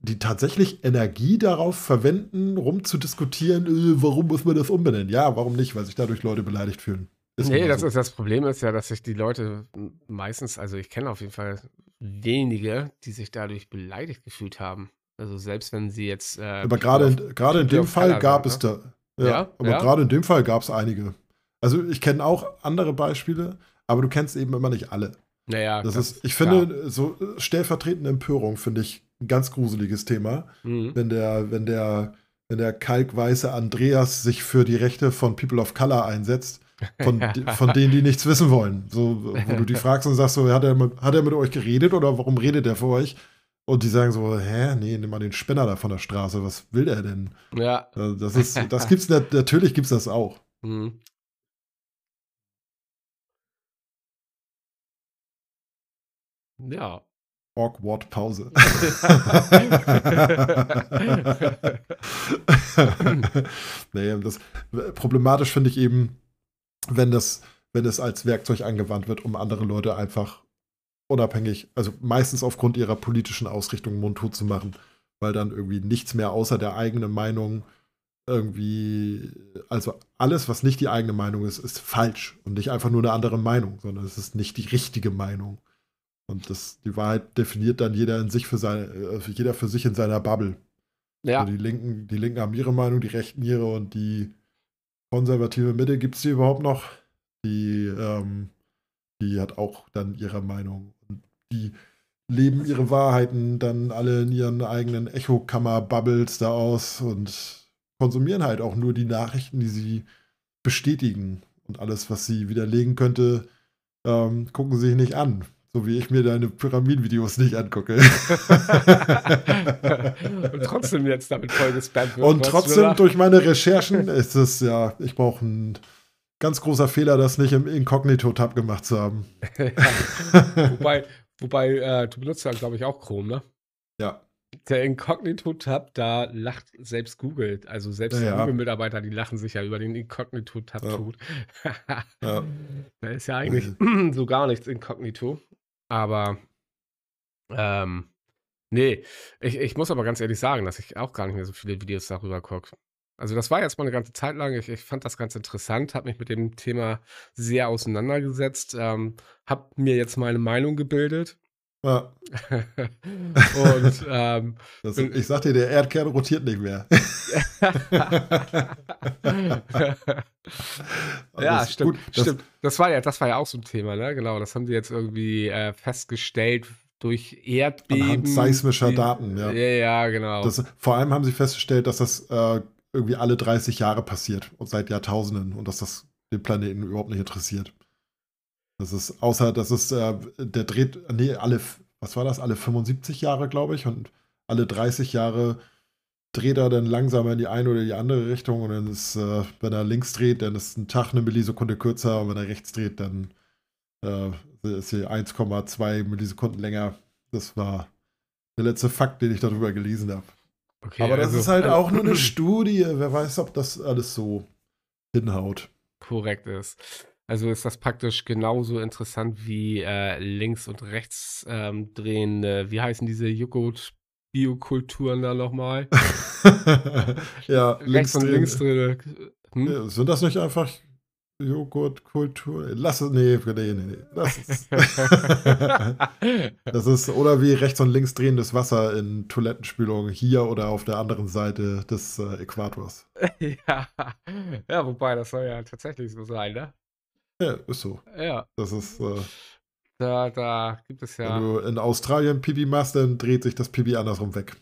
die tatsächlich Energie darauf verwenden, rumzudiskutieren: „Äh, warum muss man das umbenennen?“ Ja, warum nicht? Weil sich dadurch Leute beleidigt fühlen. Ist Ne, mal das so. ist das Problem ist ja, dass sich die Leute meistens also, ich kenne auf jeden Fall wenige, die sich dadurch beleidigt gefühlt haben. Also, selbst wenn sie jetzt, äh, Aber of in grade in dem Fall Color gab sind, es ne? da ja, Ja, aber ja. grade in dem Fall gab's einige. Also, ich kenne auch andere Beispiele, aber du kennst eben immer nicht alle. Na ja, Das das ist ich klar. finde, so stellvertretende Empörung finde ich 'n ganz gruseliges Thema, Mhm. wenn der wenn der wenn der kalkweiße Andreas sich für die Rechte von People of Color einsetzt, von von denen, die nichts wissen wollen. So, wo du die fragst und sagst so: „Hat er mit hat er mit euch geredet oder warum redet er für euch?“ Und die sagen so: „Hä, ne, nimm mal den Spinner da von der Straße. Was will der denn?“ Ja. Äh, das ist das gibt's nat natürlich gibt's das auch. Mhm. Ja. Awkward Pause. Ne, das problematisch finde ich eben, wenn das wenn es als Werkzeug angewandt wird, um andere Leute einfach unabhängig also, meistens aufgrund ihrer politischen Ausrichtung mundtot zu machen, weil dann irgendwie nichts mehr außer der eigenen Meinung irgendwie also, alles, was nicht die eigene Meinung ist, ist falsch und nicht einfach nur 'ne andere Meinung, sondern es ist nicht die richtige Meinung. Und das die Wahrheit definiert dann jeder in sich für sei äh, jeder für sich in seiner Bubble. Ja. So, die Linken die Linken haben ihre Meinung, die Rechten ihre und die konservative Mitte, gibt's die überhaupt noch? Die, ähm, die hat auch dann ihre Meinung. Und die leben ihre Wahrheiten dann alle in ihren eigenen Echokammer-Bubbles da aus und konsumieren halt auch nur die Nachrichten, die sie bestätigen. Und alles, was sie widerlegen könnte, ähm, gucken sie sich nicht an. So wie ich mir deine Pyramidenvideos nicht angucke. und trotzdem jetzt damit voll gespammt wird. Und trotzdem durch meine Recherchen ist es ja, ich brauche einen ganz großer Fehler, das nicht im Inkognito-Tab gemacht zu haben. ja. Wobei, wobei äh, du benutzt ja, glaube ich, auch Chrome, ne? Ja. Der Inkognito-Tab, da lacht selbst Google, also selbst ja, Google-Mitarbeiter, die lachen sich ja über den Inkognito-Tab ja. tot. ja. Da ist ja eigentlich so gar nichts Inkognito. Aber ähm, nee, ich, ich muss aber ganz ehrlich sagen, dass ich auch gar nicht mehr so viele Videos darüber gucke. Also das war jetzt mal eine ganze Zeit lang. Ich, ich fand das ganz interessant, habe mich mit dem Thema sehr auseinandergesetzt, ähm, habe mir jetzt meine Meinung gebildet. Ja. Und ähm, das, ich sag dir, der Erdkern rotiert nicht mehr. ja, stimmt. Gut, das, stimmt. Das war ja, das war ja auch so ein Thema, ne? Genau, das haben sie jetzt irgendwie äh, festgestellt durch Erdbeben. Anhand seismischer die, Daten, ja. Ja, ja, genau. Das, vor allem haben sie festgestellt, dass das äh, irgendwie alle 30 Jahre passiert und seit Jahrtausenden und dass das den Planeten überhaupt nicht interessiert. Das ist, außer, dass es, äh, der dreht, nee, alle, was war das, alle 75 Jahre, glaube ich, und alle 30 Jahre dreht er dann langsamer in die eine oder die andere Richtung und dann ist, äh, wenn er links dreht, dann ist ein Tag eine Millisekunde kürzer und wenn er rechts dreht, dann äh, ist sie 1,2 Millisekunden länger. Das war der letzte Fakt, den ich darüber gelesen habe. Okay, Aber das also, ist halt auch nur eine Studie. Wer weiß, ob das alles so hinhaut. Korrekt ist. Also ist das praktisch genauso interessant wie äh, links und rechts ähm, drehende, wie heißen diese Joghurt Biokulturen da nochmal? ja, rechts und links drehende. Hm? Ja, sind das nicht einfach Joghurtkultur. Lass es, nee, nee, nee, nee. Lass es. das ist, oder wie rechts und links drehendes Wasser in Toilettenspülung hier oder auf der anderen Seite des äh, Äquators. ja. ja, wobei, das soll ja tatsächlich so sein, ne? Ja, ist so. Ja. Das ist. Äh, da, da gibt es ja. Wenn du in Australien Pipi machst, dann dreht sich das Pipi andersrum weg.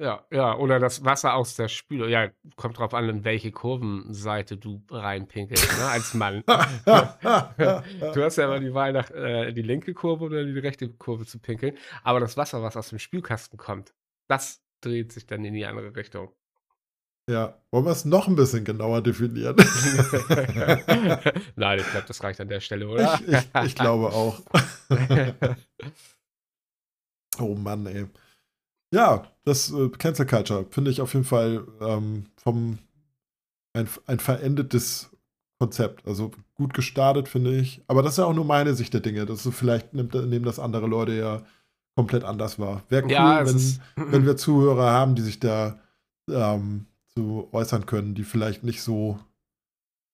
Ja, ja, oder das Wasser aus der Spüle. Ja, kommt drauf an, in welche Kurvenseite du reinpinkelst, ne, als Mann. du hast ja immer die Wahl, nach äh, die linke Kurve oder die rechte Kurve zu pinkeln. Aber das Wasser, was aus dem Spülkasten kommt, das dreht sich dann in die andere Richtung. Ja, wollen wir es noch ein bisschen genauer definieren? Nein, ich glaube, das reicht an der Stelle, oder? Ich, ich, ich glaube auch. oh Mann, ey. Ja, das äh, Cancel Culture finde ich auf jeden Fall ähm, vom ein, ein verendetes Konzept. Also gut gestartet, finde ich. Aber das ist ja auch nur meine Sicht der Dinge. Das ist, vielleicht nimmt, nehmen das andere Leute ja komplett anders wahr. Wäre cool, ja, wenn, wenn wir Zuhörer haben, die sich da ähm, so äußern können, die vielleicht nicht so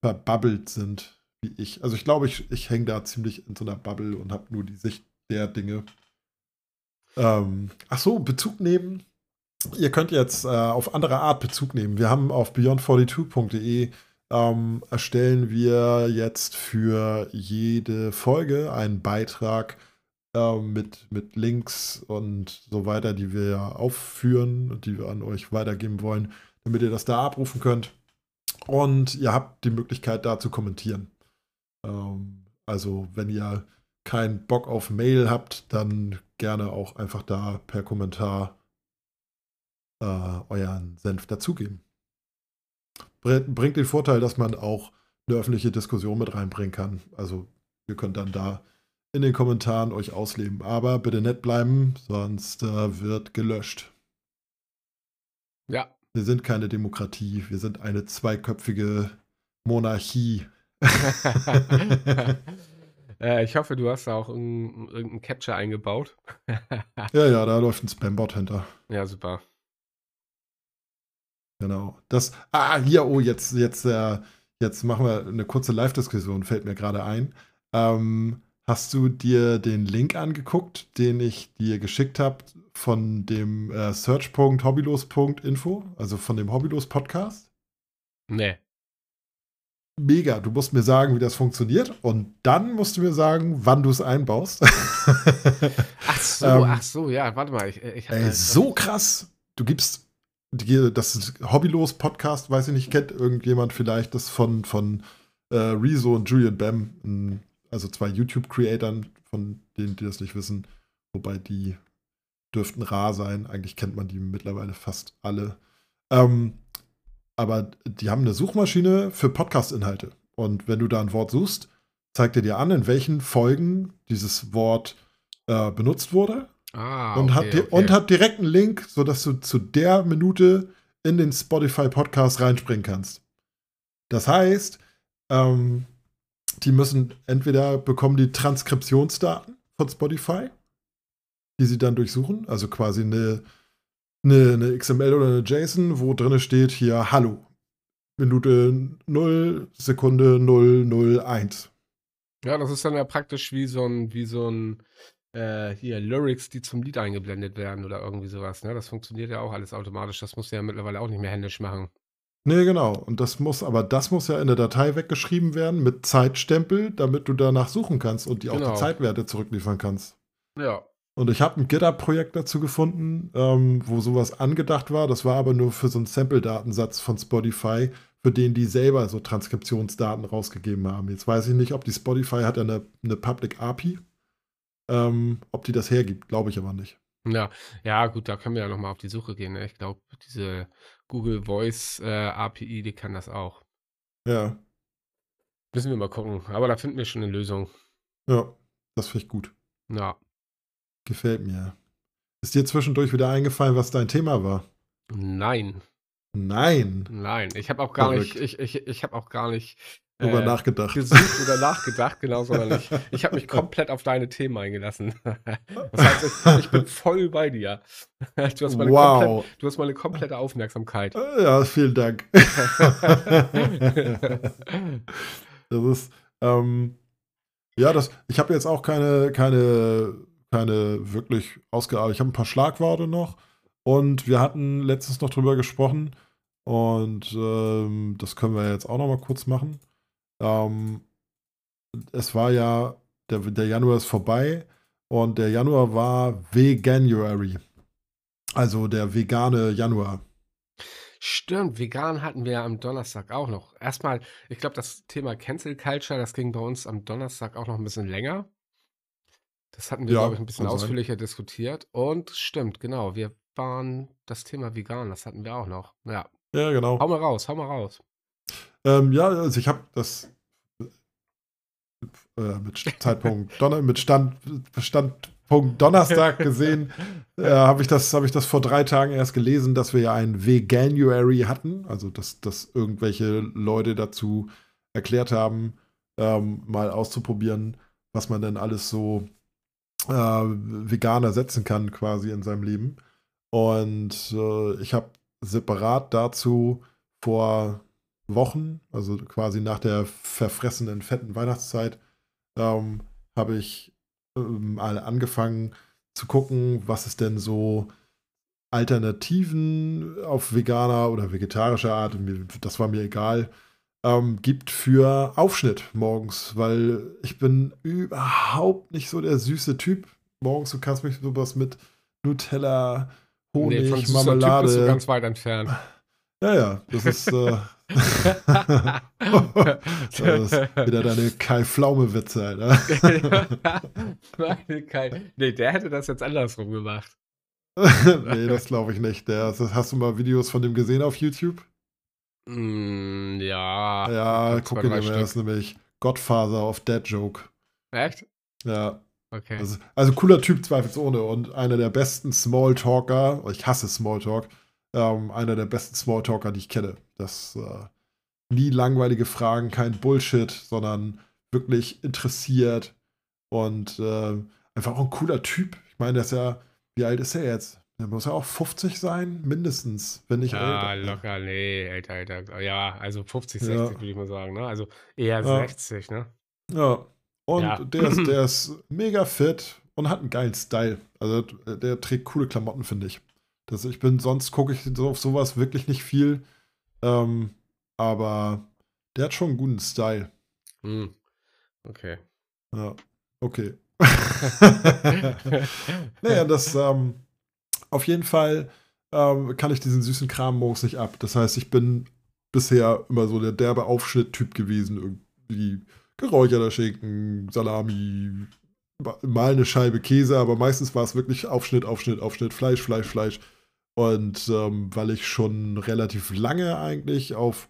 verbabbelt sind wie ich. Also ich glaube, ich, ich hänge da ziemlich in so einer Bubble und habe nur die Sicht der Dinge. Ähm, ach so, Bezug nehmen. Ihr könnt jetzt äh, auf andere Art Bezug nehmen. Wir haben auf beyond42.de ähm, erstellen wir jetzt für jede Folge einen Beitrag äh, mit, mit Links und so weiter, die wir aufführen und die wir an euch weitergeben wollen damit ihr das da abrufen könnt. Und ihr habt die Möglichkeit, da zu kommentieren. Ähm, also, wenn ihr keinen Bock auf Mail habt, dann gerne auch einfach da per Kommentar äh, euren Senf dazugeben. Bringt den Vorteil, dass man auch eine öffentliche Diskussion mit reinbringen kann. Also, ihr könnt dann da in den Kommentaren euch ausleben. Aber bitte nett bleiben, sonst äh, wird gelöscht. Ja, wir sind keine Demokratie, wir sind eine zweiköpfige Monarchie. äh, ich hoffe, du hast da auch irgendeinen Capture eingebaut. ja, ja, da läuft ein Spambot hinter. Ja, super. Genau. Das. Ah, hier, oh, jetzt, jetzt, äh, jetzt machen wir eine kurze Live-Diskussion, fällt mir gerade ein. Ähm, Hast du dir den Link angeguckt, den ich dir geschickt habe von dem äh, search.hobbylos.info, also von dem Hobbylos-Podcast? Nee. mega. Du musst mir sagen, wie das funktioniert und dann musst du mir sagen, wann du es einbaust. ach so, ähm, ach so, ja, warte mal. Ich, ich, ey, so krass. Du gibst das ist Hobbylos Podcast, weiß ich nicht, kennt irgendjemand vielleicht das von, von äh, Rezo und Julian Bam, also zwei YouTube-Creatoren, von denen, die das nicht wissen, wobei die dürften rar sein. Eigentlich kennt man die mittlerweile fast alle. Ähm, aber die haben eine Suchmaschine für Podcast-Inhalte. Und wenn du da ein Wort suchst, zeigt er dir an, in welchen Folgen dieses Wort äh, benutzt wurde. Ah, und, okay, hat okay. und hat direkt einen Link, sodass du zu der Minute in den Spotify-Podcast reinspringen kannst. Das heißt, ähm, die müssen entweder bekommen die Transkriptionsdaten von Spotify, die sie dann durchsuchen, also quasi eine, eine, eine XML oder eine JSON, wo drin steht hier Hallo. Minute 0, Sekunde 001. Ja, das ist dann ja praktisch wie so ein, wie so ein äh, hier Lyrics, die zum Lied eingeblendet werden oder irgendwie sowas. Ne? Das funktioniert ja auch alles automatisch. Das musst du ja mittlerweile auch nicht mehr händisch machen. Nee, genau. Und das muss, aber das muss ja in der Datei weggeschrieben werden mit Zeitstempel, damit du danach suchen kannst und die genau. auch die. Zeitwerte zurückliefern kannst. Ja. Und ich habe ein GitHub-Projekt dazu gefunden, ähm, wo sowas angedacht war. Das war aber nur für so einen Sample-Datensatz von Spotify, für den die selber so Transkriptionsdaten rausgegeben haben. Jetzt weiß ich nicht, ob die Spotify hat ja eine, eine Public API ähm, ob die das hergibt, glaube ich aber nicht. Ja, ja, gut, da können wir ja nochmal auf die Suche gehen. Ne? Ich glaube, diese Google Voice äh, API, die kann das auch. Ja. Müssen wir mal gucken. Aber da finden wir schon eine Lösung. Ja, das finde ich gut. Ja. Gefällt mir. Ist dir zwischendurch wieder eingefallen, was dein Thema war? Nein. Nein. Nein, ich habe auch gar Verrückt. nicht, ich, ich, ich habe auch gar nicht Drüber äh, nachgedacht. Gesucht oder nachgedacht, genau, sondern ich, ich habe mich komplett auf deine Themen eingelassen. Das heißt, ich, bin voll bei dir. Du hast, meine wow. komplett, du hast meine komplette Aufmerksamkeit. Ja, vielen Dank. das ist, ähm, ja, das, ich habe jetzt auch keine, keine, keine wirklich ausgearbeitet. Ich habe ein paar Schlagworte noch und wir hatten letztens noch drüber gesprochen und ähm, das können wir jetzt auch noch mal kurz machen. Ähm, es war ja, der, der Januar ist vorbei und der Januar war Veganuary. Also der vegane Januar. Stimmt, vegan hatten wir ja am Donnerstag auch noch. Erstmal, ich glaube, das Thema Cancel Culture, das ging bei uns am Donnerstag auch noch ein bisschen länger. Das hatten wir, ja, glaube ich, ein bisschen ausführlicher sein. diskutiert. Und stimmt, genau, wir waren das Thema vegan, das hatten wir auch noch. Ja. Ja, genau. Hau mal raus, hau mal raus. Ähm, ja, also ich habe das äh, mit Zeitpunkt Donner mit Stand, Standpunkt Donnerstag gesehen, äh, habe ich, das, hab ich das vor drei Tagen erst gelesen, dass wir ja ein Veganuary hatten, also dass, dass irgendwelche Leute dazu erklärt haben, ähm, mal auszuprobieren, was man denn alles so äh, vegan ersetzen kann quasi in seinem Leben. Und äh, ich habe separat dazu vor Wochen, also quasi nach der verfressenen, fetten Weihnachtszeit, ähm, habe ich ähm, angefangen zu gucken, was es denn so Alternativen auf veganer oder vegetarischer Art, das war mir egal, ähm, gibt für Aufschnitt morgens, weil ich bin überhaupt nicht so der süße Typ. Morgens, du kannst mich sowas mit Nutella, Honig, nee, Marmelade. Typ bist du ganz weit entfernt. Ja, ja, das ist, äh, das ist wieder deine Kai-Pflaume-Witze, Alter. Kai. Nee, der hätte das jetzt andersrum gemacht. nee, das glaube ich nicht. Der, hast du mal Videos von dem gesehen auf YouTube? Mm, ja. Ja, gucke dir mal, das ist nämlich Godfather of Dead Joke. Echt? Ja. Okay. Also, also cooler Typ, zweifelsohne. Und einer der besten Smalltalker, ich hasse Smalltalk, ähm, einer der besten Smalltalker, die ich kenne. Das äh, nie langweilige Fragen, kein Bullshit, sondern wirklich interessiert und äh, einfach auch ein cooler Typ. Ich meine, der ist ja, wie alt ist er jetzt? Der muss ja auch 50 sein, mindestens, wenn nicht ja, älter. Ja, locker, nee, älter, älter. Ja, also 50, 60 ja. würde ich mal sagen, ne? Also eher ja. 60, ne? Ja. Und ja. Der, ist, der ist mega fit und hat einen geilen Style. Also der trägt coole Klamotten, finde ich. Das, ich bin, sonst gucke ich auf sowas wirklich nicht viel. Ähm, aber Der hat schon einen guten Style. Hm. Okay. Ja, okay. naja, das ähm, auf jeden Fall ähm, kann ich diesen süßen Kram morgens nicht ab. Das heißt, ich bin bisher immer so der derbe Aufschnitt-Typ gewesen. Irgendwie geräucherter Schinken, Salami, mal eine Scheibe Käse, aber meistens war es wirklich Aufschnitt, Aufschnitt, Aufschnitt, Fleisch, Fleisch, Fleisch. Und ähm, weil ich schon relativ lange eigentlich auf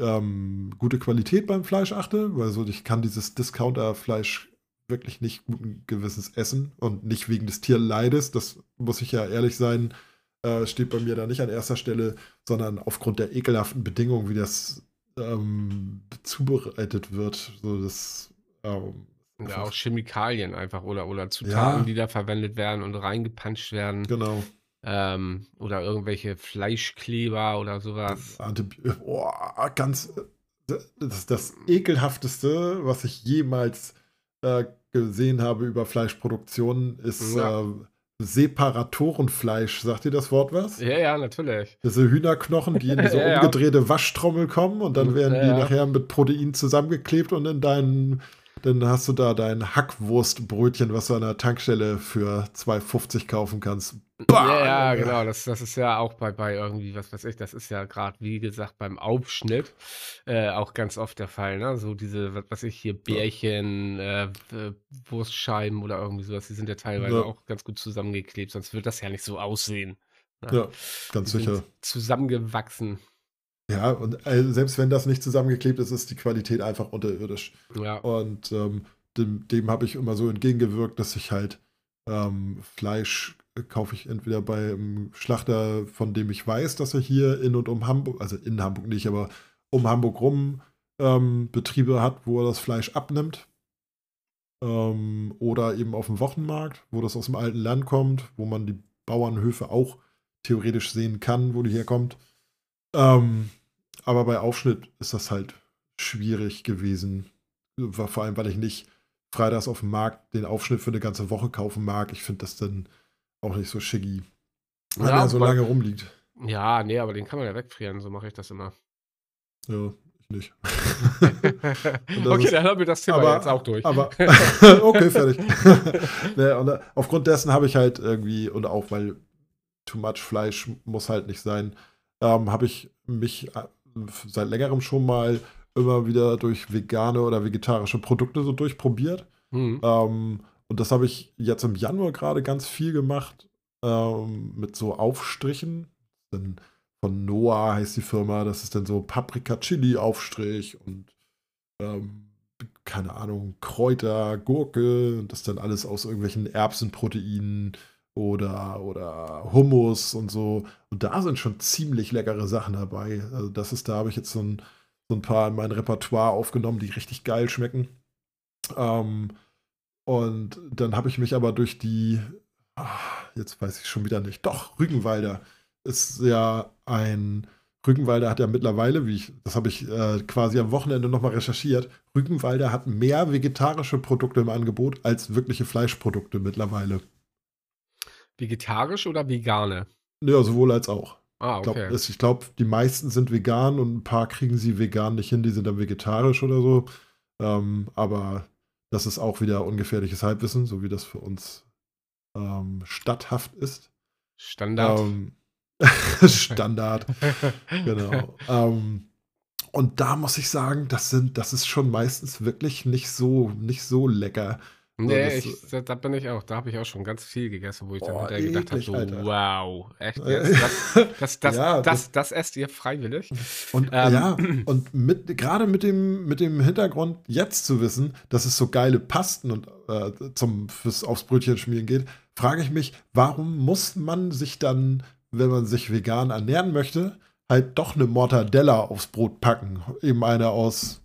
ähm, gute Qualität beim Fleisch achte, weil so ich kann dieses Discounter-Fleisch wirklich nicht guten Gewissens essen und nicht wegen des Tierleides, das muss ich ja ehrlich sein, äh, steht bei mir da nicht an erster Stelle, sondern aufgrund der ekelhaften Bedingungen, wie das ähm, zubereitet wird. So das, ähm, ja, auch Chemikalien einfach oder, oder Zutaten, Ja. die da verwendet werden und reingepanscht werden. genau. Ähm, oder irgendwelche Fleischkleber oder sowas. Oh, ganz das, ist das ekelhafteste, was ich jemals äh, gesehen habe über Fleischproduktion, ist Ja. äh, Separatorenfleisch. Sagt ihr das Wort was? Ja, ja, natürlich. Diese Hühnerknochen, die in diese Ja, ja. umgedrehte Waschtrommel kommen und dann werden Ja, die ja. nachher mit Protein zusammengeklebt und in deinen, dann hast du da dein Hackwurstbrötchen, was du an der Tankstelle für 2,50 kaufen kannst. Bah, Ja, ja, genau. Das, das ist ja auch bei, bei irgendwie, was weiß ich, das ist ja gerade, wie gesagt, beim Aufschnitt äh, auch ganz oft der Fall. Ne? So diese, was weiß ich, hier Bärchen, äh, äh, Wurstscheiben oder irgendwie sowas, die sind ja teilweise Ja. auch ganz gut zusammengeklebt, sonst wird das ja nicht so aussehen. ne? Ja, ganz Die sicher. Zusammengewachsen. Ja, und äh, selbst wenn das nicht zusammengeklebt ist, ist die Qualität einfach unterirdisch. Ja. Und ähm, dem, dem habe ich immer so entgegengewirkt, dass ich halt ähm, Fleisch äh, kaufe ich entweder beim Schlachter, von dem ich weiß, dass er hier in und um Hamburg, also in Hamburg nicht, aber um Hamburg rum ähm, Betriebe hat, wo er das Fleisch abnimmt. Ähm, oder eben auf dem Wochenmarkt, wo das aus dem alten Land kommt, wo man die Bauernhöfe auch theoretisch sehen kann, wo die herkommt. Ähm, aber bei Aufschnitt ist das halt schwierig gewesen. Vor allem, weil ich nicht freitags auf dem Markt den Aufschnitt für eine ganze Woche kaufen mag. Ich finde das dann auch nicht so schicki. Weil Ja, er so lange rumliegt. ja, nee, aber den kann man ja wegfrieren, so mache ich das immer. Ja, ich nicht. okay, ist- dann haben wir das Thema aber- jetzt auch durch. Aber okay, fertig. ne, und äh, aufgrund dessen habe ich halt irgendwie, und auch weil too much Fleisch muss halt nicht sein, ähm, habe ich mich äh, seit längerem schon mal immer wieder durch vegane oder vegetarische Produkte so durchprobiert. Hm. Ähm, und das habe ich jetzt im Januar gerade ganz viel gemacht ähm, mit so Aufstrichen. Dann von Noah heißt die Firma. Das ist dann so Paprika-Chili-Aufstrich und ähm, keine Ahnung, Kräuter, Gurke. Und das dann alles aus irgendwelchen Erbsenproteinen oder, oder Hummus und so. Und da sind schon ziemlich leckere Sachen dabei. Also das ist, da habe ich jetzt so ein, so ein paar in mein Repertoire aufgenommen, die richtig geil schmecken. Ähm, und dann habe ich mich aber durch die, ah, jetzt weiß ich schon wieder nicht, doch, Rügenwalder ist ja ein, Rügenwalder hat ja mittlerweile, wie ich, das habe ich äh, quasi am Wochenende nochmal recherchiert, Rügenwalder hat mehr vegetarische Produkte im Angebot als wirkliche Fleischprodukte mittlerweile. Vegetarisch oder vegane? Ja, sowohl als auch. Ah, Ich glaube, okay. ich glaub, die meisten sind vegan und ein paar kriegen sie vegan nicht hin, die sind dann vegetarisch oder so. Ähm, aber das ist auch wieder ungefährliches Halbwissen, so wie das für uns ähm, statthaft ist. Standard. Ähm, Standard, genau. ähm, und da muss ich sagen, das sind, das ist schon meistens wirklich nicht so, nicht so lecker. Nee, das- ich, da, da bin ich auch. Da habe ich auch schon ganz viel gegessen, wo ich dann Boah, hinterher gedacht habe, eklig, so, wow, echt Äh, jetzt? Das, das, das, Ja, das, das esst ihr freiwillig? Und Ähm, ja, und mit, gerade mit dem, mit dem Hintergrund, jetzt zu wissen, dass es so geile Pasten und äh, zum fürs aufs Brötchen schmieren geht, frage ich mich, warum muss man sich dann, wenn man sich vegan ernähren möchte, halt doch eine Mortadella aufs Brot packen? Eben eine aus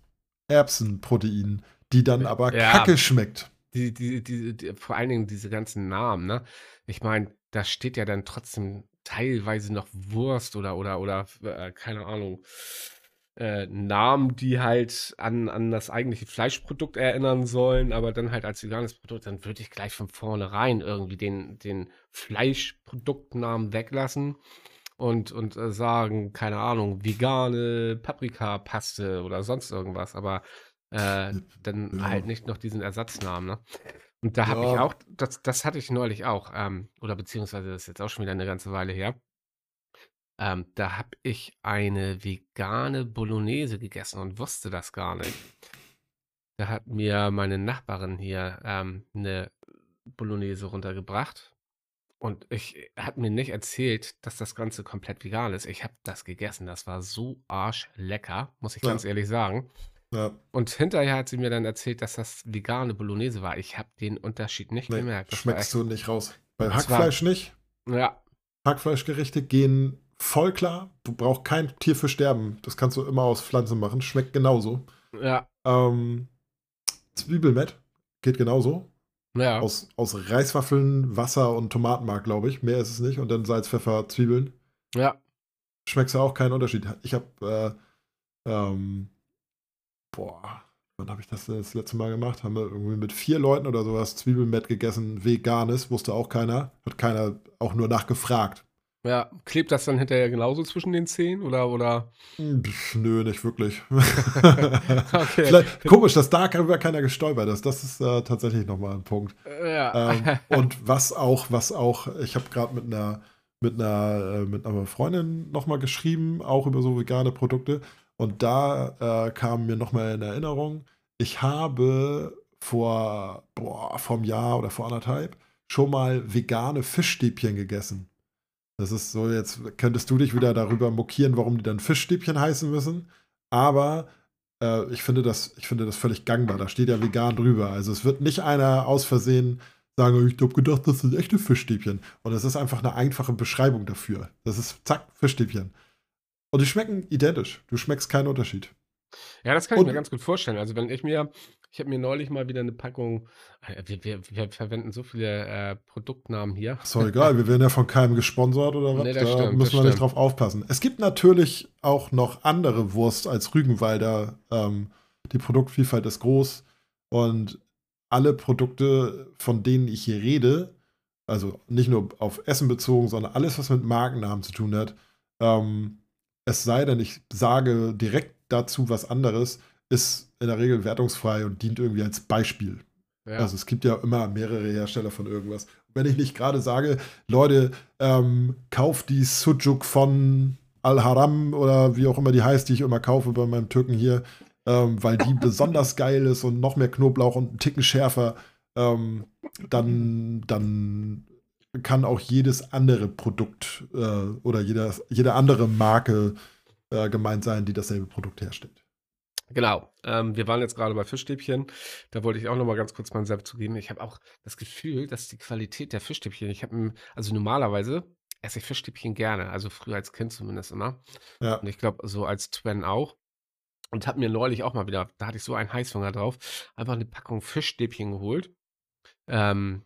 Erbsenprotein, die dann aber Ja. kacke schmeckt. Die, die, die, die, vor allen Dingen diese ganzen Namen, ne? Ich meine, da steht ja dann trotzdem teilweise noch Wurst oder, oder, oder, äh, keine Ahnung, äh, Namen, die halt an, an das eigentliche Fleischprodukt erinnern sollen, aber dann halt als veganes Produkt, dann würde ich gleich von vornherein irgendwie den, den Fleischproduktnamen weglassen und, und äh, sagen, keine Ahnung, vegane Paprikapaste oder sonst irgendwas, aber äh, dann Ja. halt nicht noch diesen Ersatznamen, ne? Und da habe ich Ja. auch, das, das hatte ich neulich auch, ähm, oder beziehungsweise das ist jetzt auch schon wieder eine ganze Weile her. Ähm, da habe ich eine vegane Bolognese gegessen und wusste das gar nicht. Da hat mir meine Nachbarin hier ähm, eine Bolognese runtergebracht und ich hat mir nicht erzählt, dass das Ganze komplett vegan ist. Ich habe das gegessen. Das war so arschlecker, muss ich Ja. ganz ehrlich sagen. Ja. Und hinterher hat sie mir dann erzählt, dass das vegane Bolognese war. Ich habe den Unterschied nicht Nee, gemerkt. Das schmeckst du nicht raus. Bei Das war- Hackfleisch nicht. ja, Hackfleischgerichte gehen voll klar. Du brauchst kein Tier für sterben. Das kannst du immer aus Pflanzen machen. Schmeckt genauso. ja, Ähm, Zwiebelmett geht genauso. ja, Aus, aus Reiswaffeln, Wasser und Tomatenmark, glaube ich. Mehr ist es nicht. Und dann Salz, Pfeffer, Zwiebeln. ja. Schmeckst du auch keinen Unterschied. Ich habe, äh, ähm, boah, wann habe ich das denn das letzte Mal gemacht? Haben wir irgendwie mit vier Leuten oder sowas Zwiebelmett gegessen, veganes, wusste auch keiner. Hat keiner auch nur nachgefragt. Ja, klebt das dann hinterher genauso zwischen den Zähnen oder oder? Pff, nö, nicht wirklich. Okay. Vielleicht, komisch, dass da über keiner gestolpert ist. Das ist äh, tatsächlich nochmal ein Punkt. Ja. Ähm, und was auch, was auch, ich habe gerade mit einer, mit einer, äh, mit einer Freundin nochmal geschrieben, auch über so vegane Produkte. Und da äh, kam mir nochmal in Erinnerung, ich habe vor, boah, vor einem Jahr oder vor anderthalb schon mal vegane Fischstäbchen gegessen. Das ist so, jetzt könntest du dich wieder darüber mokieren, warum die dann Fischstäbchen heißen müssen. Aber äh, ich, finde das, ich finde das völlig gangbar. Da steht ja vegan drüber. Also es wird nicht einer aus Versehen sagen, ich habe gedacht, das sind echte Fischstäbchen. Und es ist einfach eine einfache Beschreibung dafür. Das ist, zack, Fischstäbchen. Und die schmecken identisch. Du schmeckst keinen Unterschied. Ja, das kann ich Und- mir ganz gut vorstellen. Also wenn ich mir, ich habe mir neulich mal wieder eine Packung, äh, wir, wir, wir verwenden so viele äh, Produktnamen hier. Ist doch egal, wir werden ja von keinem gesponsert oder was. Nee, da stimmt, müssen wir nicht drauf aufpassen. Es gibt natürlich auch noch andere Wurst als Rügenwalder. Ähm, die Produktvielfalt ist groß und alle Produkte, von denen ich hier rede, also nicht nur auf Essen bezogen, sondern alles, was mit Markennamen zu tun hat, ähm, es sei denn, ich sage direkt dazu was anderes, ist in der Regel wertungsfrei und dient irgendwie als Beispiel. Ja. Also es gibt ja immer mehrere Hersteller von irgendwas. Wenn ich nicht gerade sage, Leute, ähm, kauft die Sucuk von Al-Haram oder wie auch immer die heißt, die ich immer kaufe bei meinem Türken hier, ähm, weil die besonders geil ist und noch mehr Knoblauch und einen Ticken schärfer, ähm, dann, dann kann auch jedes andere Produkt äh, oder jeder, jede andere Marke äh, gemeint sein, die dasselbe Produkt herstellt. Genau. Ähm, wir waren jetzt gerade bei Fischstäbchen. Da wollte ich auch noch mal ganz kurz meinen Senf zugeben. Ich habe auch das Gefühl, dass die Qualität der Fischstäbchen, ich habe, also normalerweise esse ich Fischstäbchen gerne, also früher als Kind zumindest immer. Ja. Und ich glaube, so als Twen auch. Und habe mir neulich auch mal wieder, da hatte ich so einen Heißhunger drauf, einfach eine Packung Fischstäbchen geholt. Ähm,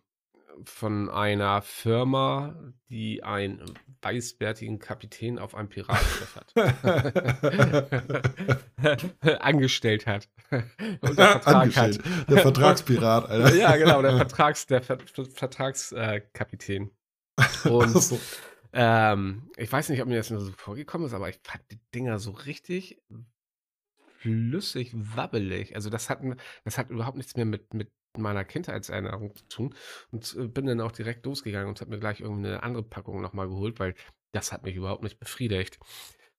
von einer Firma, die einen weißbärtigen Kapitän auf einem Piratenschiff hat. Angestellt hat. Unter Vertrag hat. Der Vertragspirat, Alter. Ja, genau, der Vertrags, der Ver Ver Vertragskapitän. Und so. ähm, ich weiß nicht, ob mir das nur so vorgekommen ist, aber ich fand die Dinger so richtig flüssig, wabbelig. Also das hat, das hat überhaupt nichts mehr mit, mit meiner Kindheitserinnerung zu tun. Und äh, bin dann auch direkt losgegangen und habe mir gleich irgendwie eine andere Packung nochmal geholt, weil das hat mich überhaupt nicht befriedigt.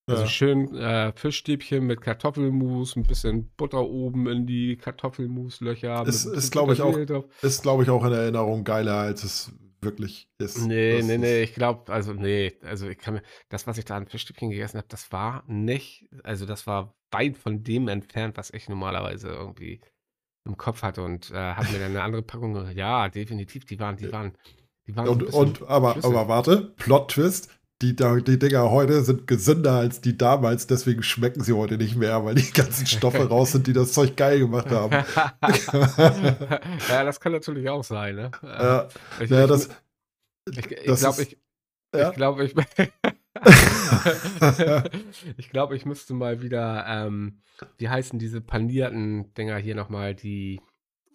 Also Ja. schön äh, Fischstäbchen mit Kartoffelmus, ein bisschen Butter oben in die Kartoffelmuslöcher. Ist, bisschen glaube ich, auch- Petersilie drauf. Ist, glaube ich, auch in Erinnerung geiler, als es wirklich ist. Nee, Das nee, ist- nee, ich glaube, also nee, also ich kann mir, das, was ich da an Fischstäbchen gegessen habe, das war nicht, also das war weit von dem entfernt, was ich normalerweise irgendwie im Kopf hatte und äh, habe mir dann eine andere Packung, ge- ja, definitiv, die waren, die waren, die waren so Und, bisschen und aber, aber warte, Plot-Twist. Die, die Dinger heute sind gesünder als die damals, deswegen schmecken sie heute nicht mehr, weil die ganzen Stoffe raus sind, die das Zeug geil gemacht haben. ja, das kann natürlich auch sein, ne? Ja, ich ja, ich, das, ich, ich glaube, ich, ja. ich glaube, ich, ich glaube, ich müsste mal wieder, ähm, wie heißen diese panierten Dinger hier nochmal, die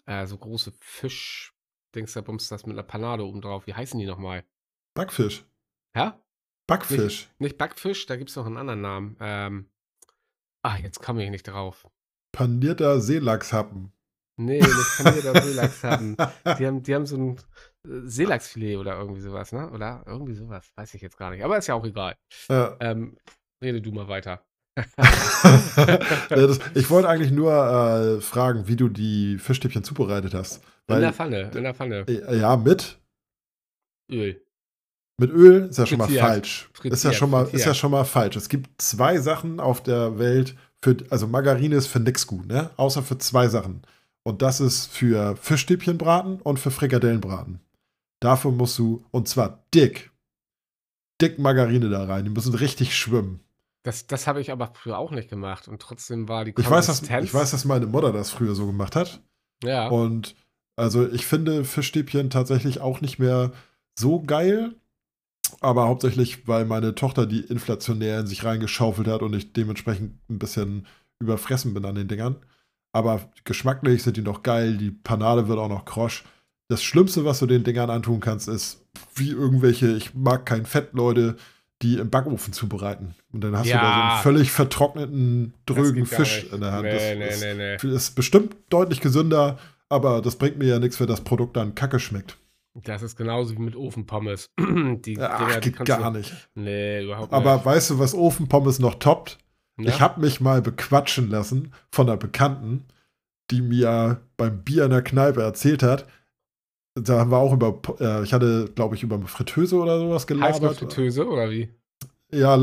äh, so große Fisch, Dings da bumst das mit einer Panade oben drauf. Wie heißen die nochmal? Backfisch. Ja? Backfisch. Nicht, nicht Backfisch, da gibt es noch einen anderen Namen. Ähm, ah, jetzt komme ich nicht drauf. Panierter Seelachshappen. Nee, nicht panierter Seelachshappen. Die haben, die haben so ein Seelachsfilet oder irgendwie sowas, ne? Oder irgendwie sowas. Weiß ich jetzt gar nicht. Aber ist ja auch egal. Ja. Ähm, rede du mal weiter. Ich wollte eigentlich nur äh, fragen, wie du die Fischstäbchen zubereitet hast. in der Weil, Pfanne, in der Pfanne. äh, ja, mit, Öl. mit Öl ist ja schon mal falsch. Ist ja schon mal, ist ja schon mal falsch. Es gibt zwei Sachen auf der Welt, für, also Margarine ist für nix gut, ne? Außer für zwei Sachen. Und das ist für Fischstäbchenbraten und für Frikadellenbraten. Dafür musst du, und zwar dick, dick Margarine da rein. Die müssen richtig schwimmen. Das, das habe ich aber früher auch nicht gemacht. Und trotzdem war die Ich weiß, dass, Konsistenz. ich weiß, dass meine Mutter das früher so gemacht hat. Ja. Und also ich finde Fischstäbchen tatsächlich auch nicht mehr so geil. Aber hauptsächlich, weil meine Tochter die inflationär in sich reingeschaufelt hat und ich dementsprechend ein bisschen überfressen bin an den Dingern. Aber geschmacklich sind die noch geil, die Panade wird auch noch krosch. Das Schlimmste, was du den Dingern antun kannst, ist wie irgendwelche, ich mag kein Fett, Leute, die im Backofen zubereiten. Und dann hast du da so Ja. einen völlig vertrockneten, drögen Fisch nicht. in der Hand. Nee, das, nee, das, nee, nee. ist bestimmt deutlich gesünder, aber das bringt mir ja nichts, wenn das Produkt dann kacke schmeckt. Das ist genauso wie mit Ofenpommes. die Ach, Dinger, die geht gar du, nicht. Nee, überhaupt Aber nicht. weißt du, was Ofenpommes noch toppt? Ne? Ich habe mich mal bequatschen lassen von einer Bekannten, die mir beim Bier in der Kneipe erzählt hat. Da haben wir auch über, äh, ich hatte, glaube ich, über eine Fritteuse oder sowas gelabert. Heißluftfritteuse oder wie? Ja,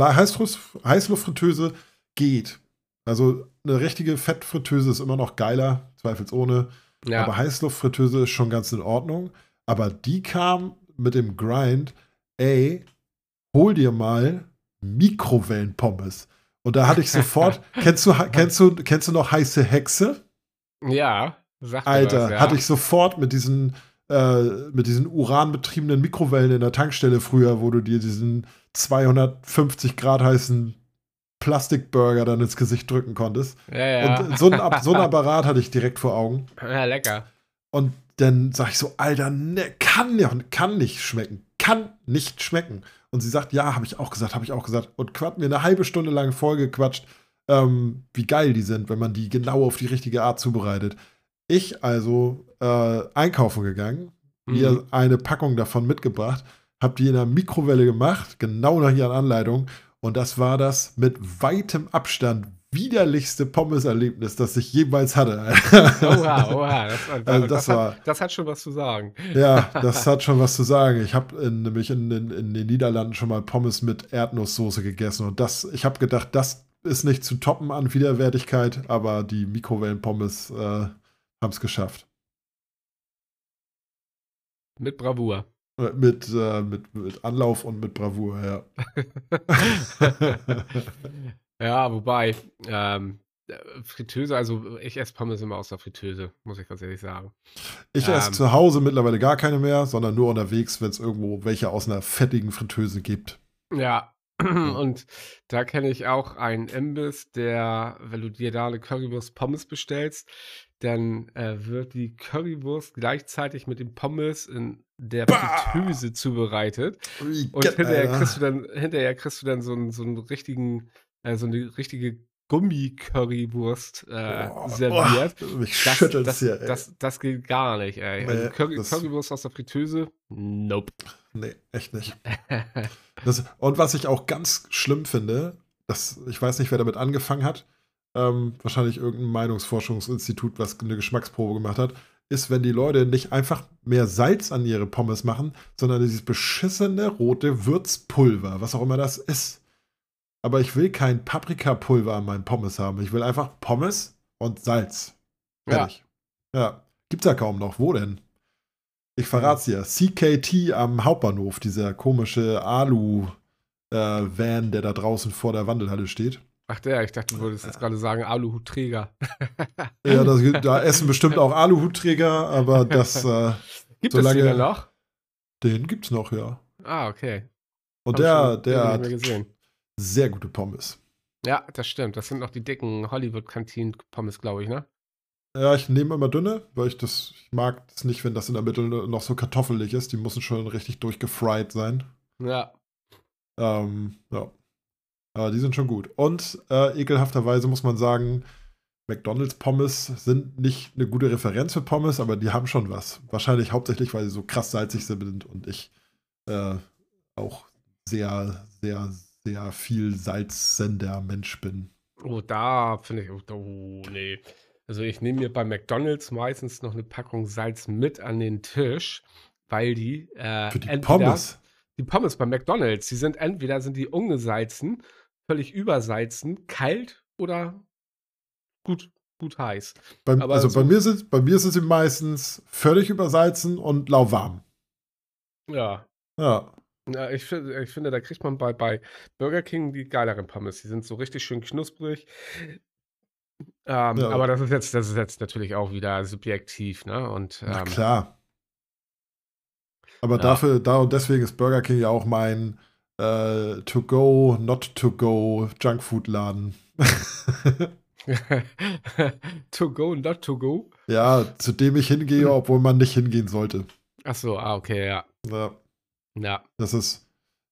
Heißluftfritteuse geht. Also eine richtige Fettfritteuse ist immer noch geiler, zweifelsohne. Ja. Aber Heißluftfritteuse ist schon ganz in Ordnung. Aber die kam mit dem Grind, ey, hol dir mal Mikrowellenpommes. Und da hatte ich sofort, kennst du, kennst du, kennst du noch heiße Hexe? ja, mir Alter, was, ja. hatte ich sofort mit diesen, äh, mit diesen uranbetriebenen Mikrowellen in der Tankstelle früher, wo du dir diesen 250 Grad heißen Plastikburger dann ins Gesicht drücken konntest. Ja, ja. Und so ein, so ein Apparat hatte ich direkt vor Augen. ja, lecker. Und dann sag ich so, Alter, ne, kann ja, kann nicht schmecken. Kann nicht schmecken. Und sie sagt, ja, habe ich auch gesagt, habe ich auch gesagt. Und quat mir eine halbe Stunde lang vollgequatscht, ähm, wie geil die sind, wenn man die genau auf die richtige Art zubereitet. Ich also äh, einkaufen gegangen, Mhm. mir eine Packung davon mitgebracht, habe die in der Mikrowelle gemacht, genau nach ihren Anleitung. Und das war das mit weitem Abstand widerlichste Pommeserlebnis, das ich jemals hatte. Oha, oha. Das, das, Also das, das hat, war- das hat schon was zu sagen. Ja, das hat schon was zu sagen. Ich habe nämlich in, in, in den Niederlanden schon mal Pommes mit Erdnusssoße gegessen und das, ich habe gedacht, das ist nicht zu toppen an Widerwärtigkeit, aber die Mikrowellenpommes äh, haben es geschafft. Mit Bravour. Äh, Mit, äh, mit, mit Anlauf und mit Bravour, ja. ja, wobei, ähm, äh, Fritteuse, also ich esse Pommes immer aus der Fritteuse, muss ich ganz ehrlich sagen. Ich esse Ähm. zu Hause mittlerweile gar keine mehr, sondern nur unterwegs, wenn es irgendwo welche aus einer fettigen Fritteuse gibt. Ja, und da kenne ich auch einen Imbiss, der, wenn du dir da eine Currywurst Pommes bestellst, dann äh, wird die Currywurst gleichzeitig mit dem Pommes in der! Fritteuse zubereitet. Wie Und hinterher Alter. kriegst du dann, hinterher kriegst du dann so einen, so einen richtigen, äh, so eine richtige Gummi-Currywurst äh, serviert. boah, mich Das, schüttelt's das, hier, ey. das, das geht gar nicht, ey. Also Nee, Curry, das- Currywurst aus der Fritteuse? Nope. Nee, echt nicht. Das, und was ich auch ganz schlimm finde, das, ich weiß nicht, wer damit angefangen hat, ähm, wahrscheinlich irgendein Meinungsforschungsinstitut, was eine Geschmacksprobe gemacht hat, ist, wenn die Leute nicht einfach mehr Salz an ihre Pommes machen, sondern dieses beschissene rote Würzpulver, was auch immer das ist. Aber ich will kein Paprikapulver an meinen Pommes haben. Ich will einfach Pommes und Salz. ja. Fertig. Ja. Gibt's ja kaum noch. Wo denn? Ich verrat's dir. CKT am Hauptbahnhof, dieser komische Alu-Van, der da draußen vor der Wandelhalle steht. Ach der, ich dachte, du wolltest jetzt gerade sagen Aluhutträger. Ja, das, da essen bestimmt auch Aluhutträger, aber das, äh, Gibt es Solange- den denn noch? den gibt's noch, ja. Ah, okay. Und Hab der, schon der hat sehr gute Pommes. Ja, das stimmt. Das sind noch die dicken Hollywood-Kantinen-Pommes, glaube ich, ne? Ja, ich nehme immer dünne, weil ich das, ich mag es nicht, wenn das in der Mitte noch so kartoffelig ist. Die müssen schon richtig durchgefried sein. Ja. Ähm, ja. Aber die sind schon gut. Und äh, ekelhafterweise muss man sagen, McDonalds Pommes sind nicht eine gute Referenz für Pommes, aber die haben schon was. Wahrscheinlich hauptsächlich, weil sie so krass salzig sind und ich äh, auch sehr, sehr, sehr viel salzsender Mensch bin. Oh, da finde ich, oh, nee. Also ich nehme mir bei McDonalds meistens noch eine Packung Salz mit an den Tisch, weil die äh, Für die entweder Pommes. die Pommes bei McDonalds, die sind entweder sind die ungesalzen, völlig übersalzen, kalt oder gut, gut heiß. Bei, Aber also so- bei, mir sind, bei mir sind sie meistens völlig übersalzen und lauwarm. Ja. Ja. Ja, ich, finde, ich finde, da kriegt man bei, bei Burger King die geileren Pommes. Die sind so richtig schön knusprig. Ähm, Ja. Aber das ist jetzt, das ist jetzt natürlich auch wieder subjektiv, ne? Und Na ähm, klar. Aber Ja. dafür, da und deswegen ist Burger King ja auch mein äh, To-Go, Not-To-Go Junkfood-Laden. to go, not to go. ja, zu dem ich hingehe, obwohl man nicht hingehen sollte. Ach so, ah, okay, ja. Ja, Ja, das ist,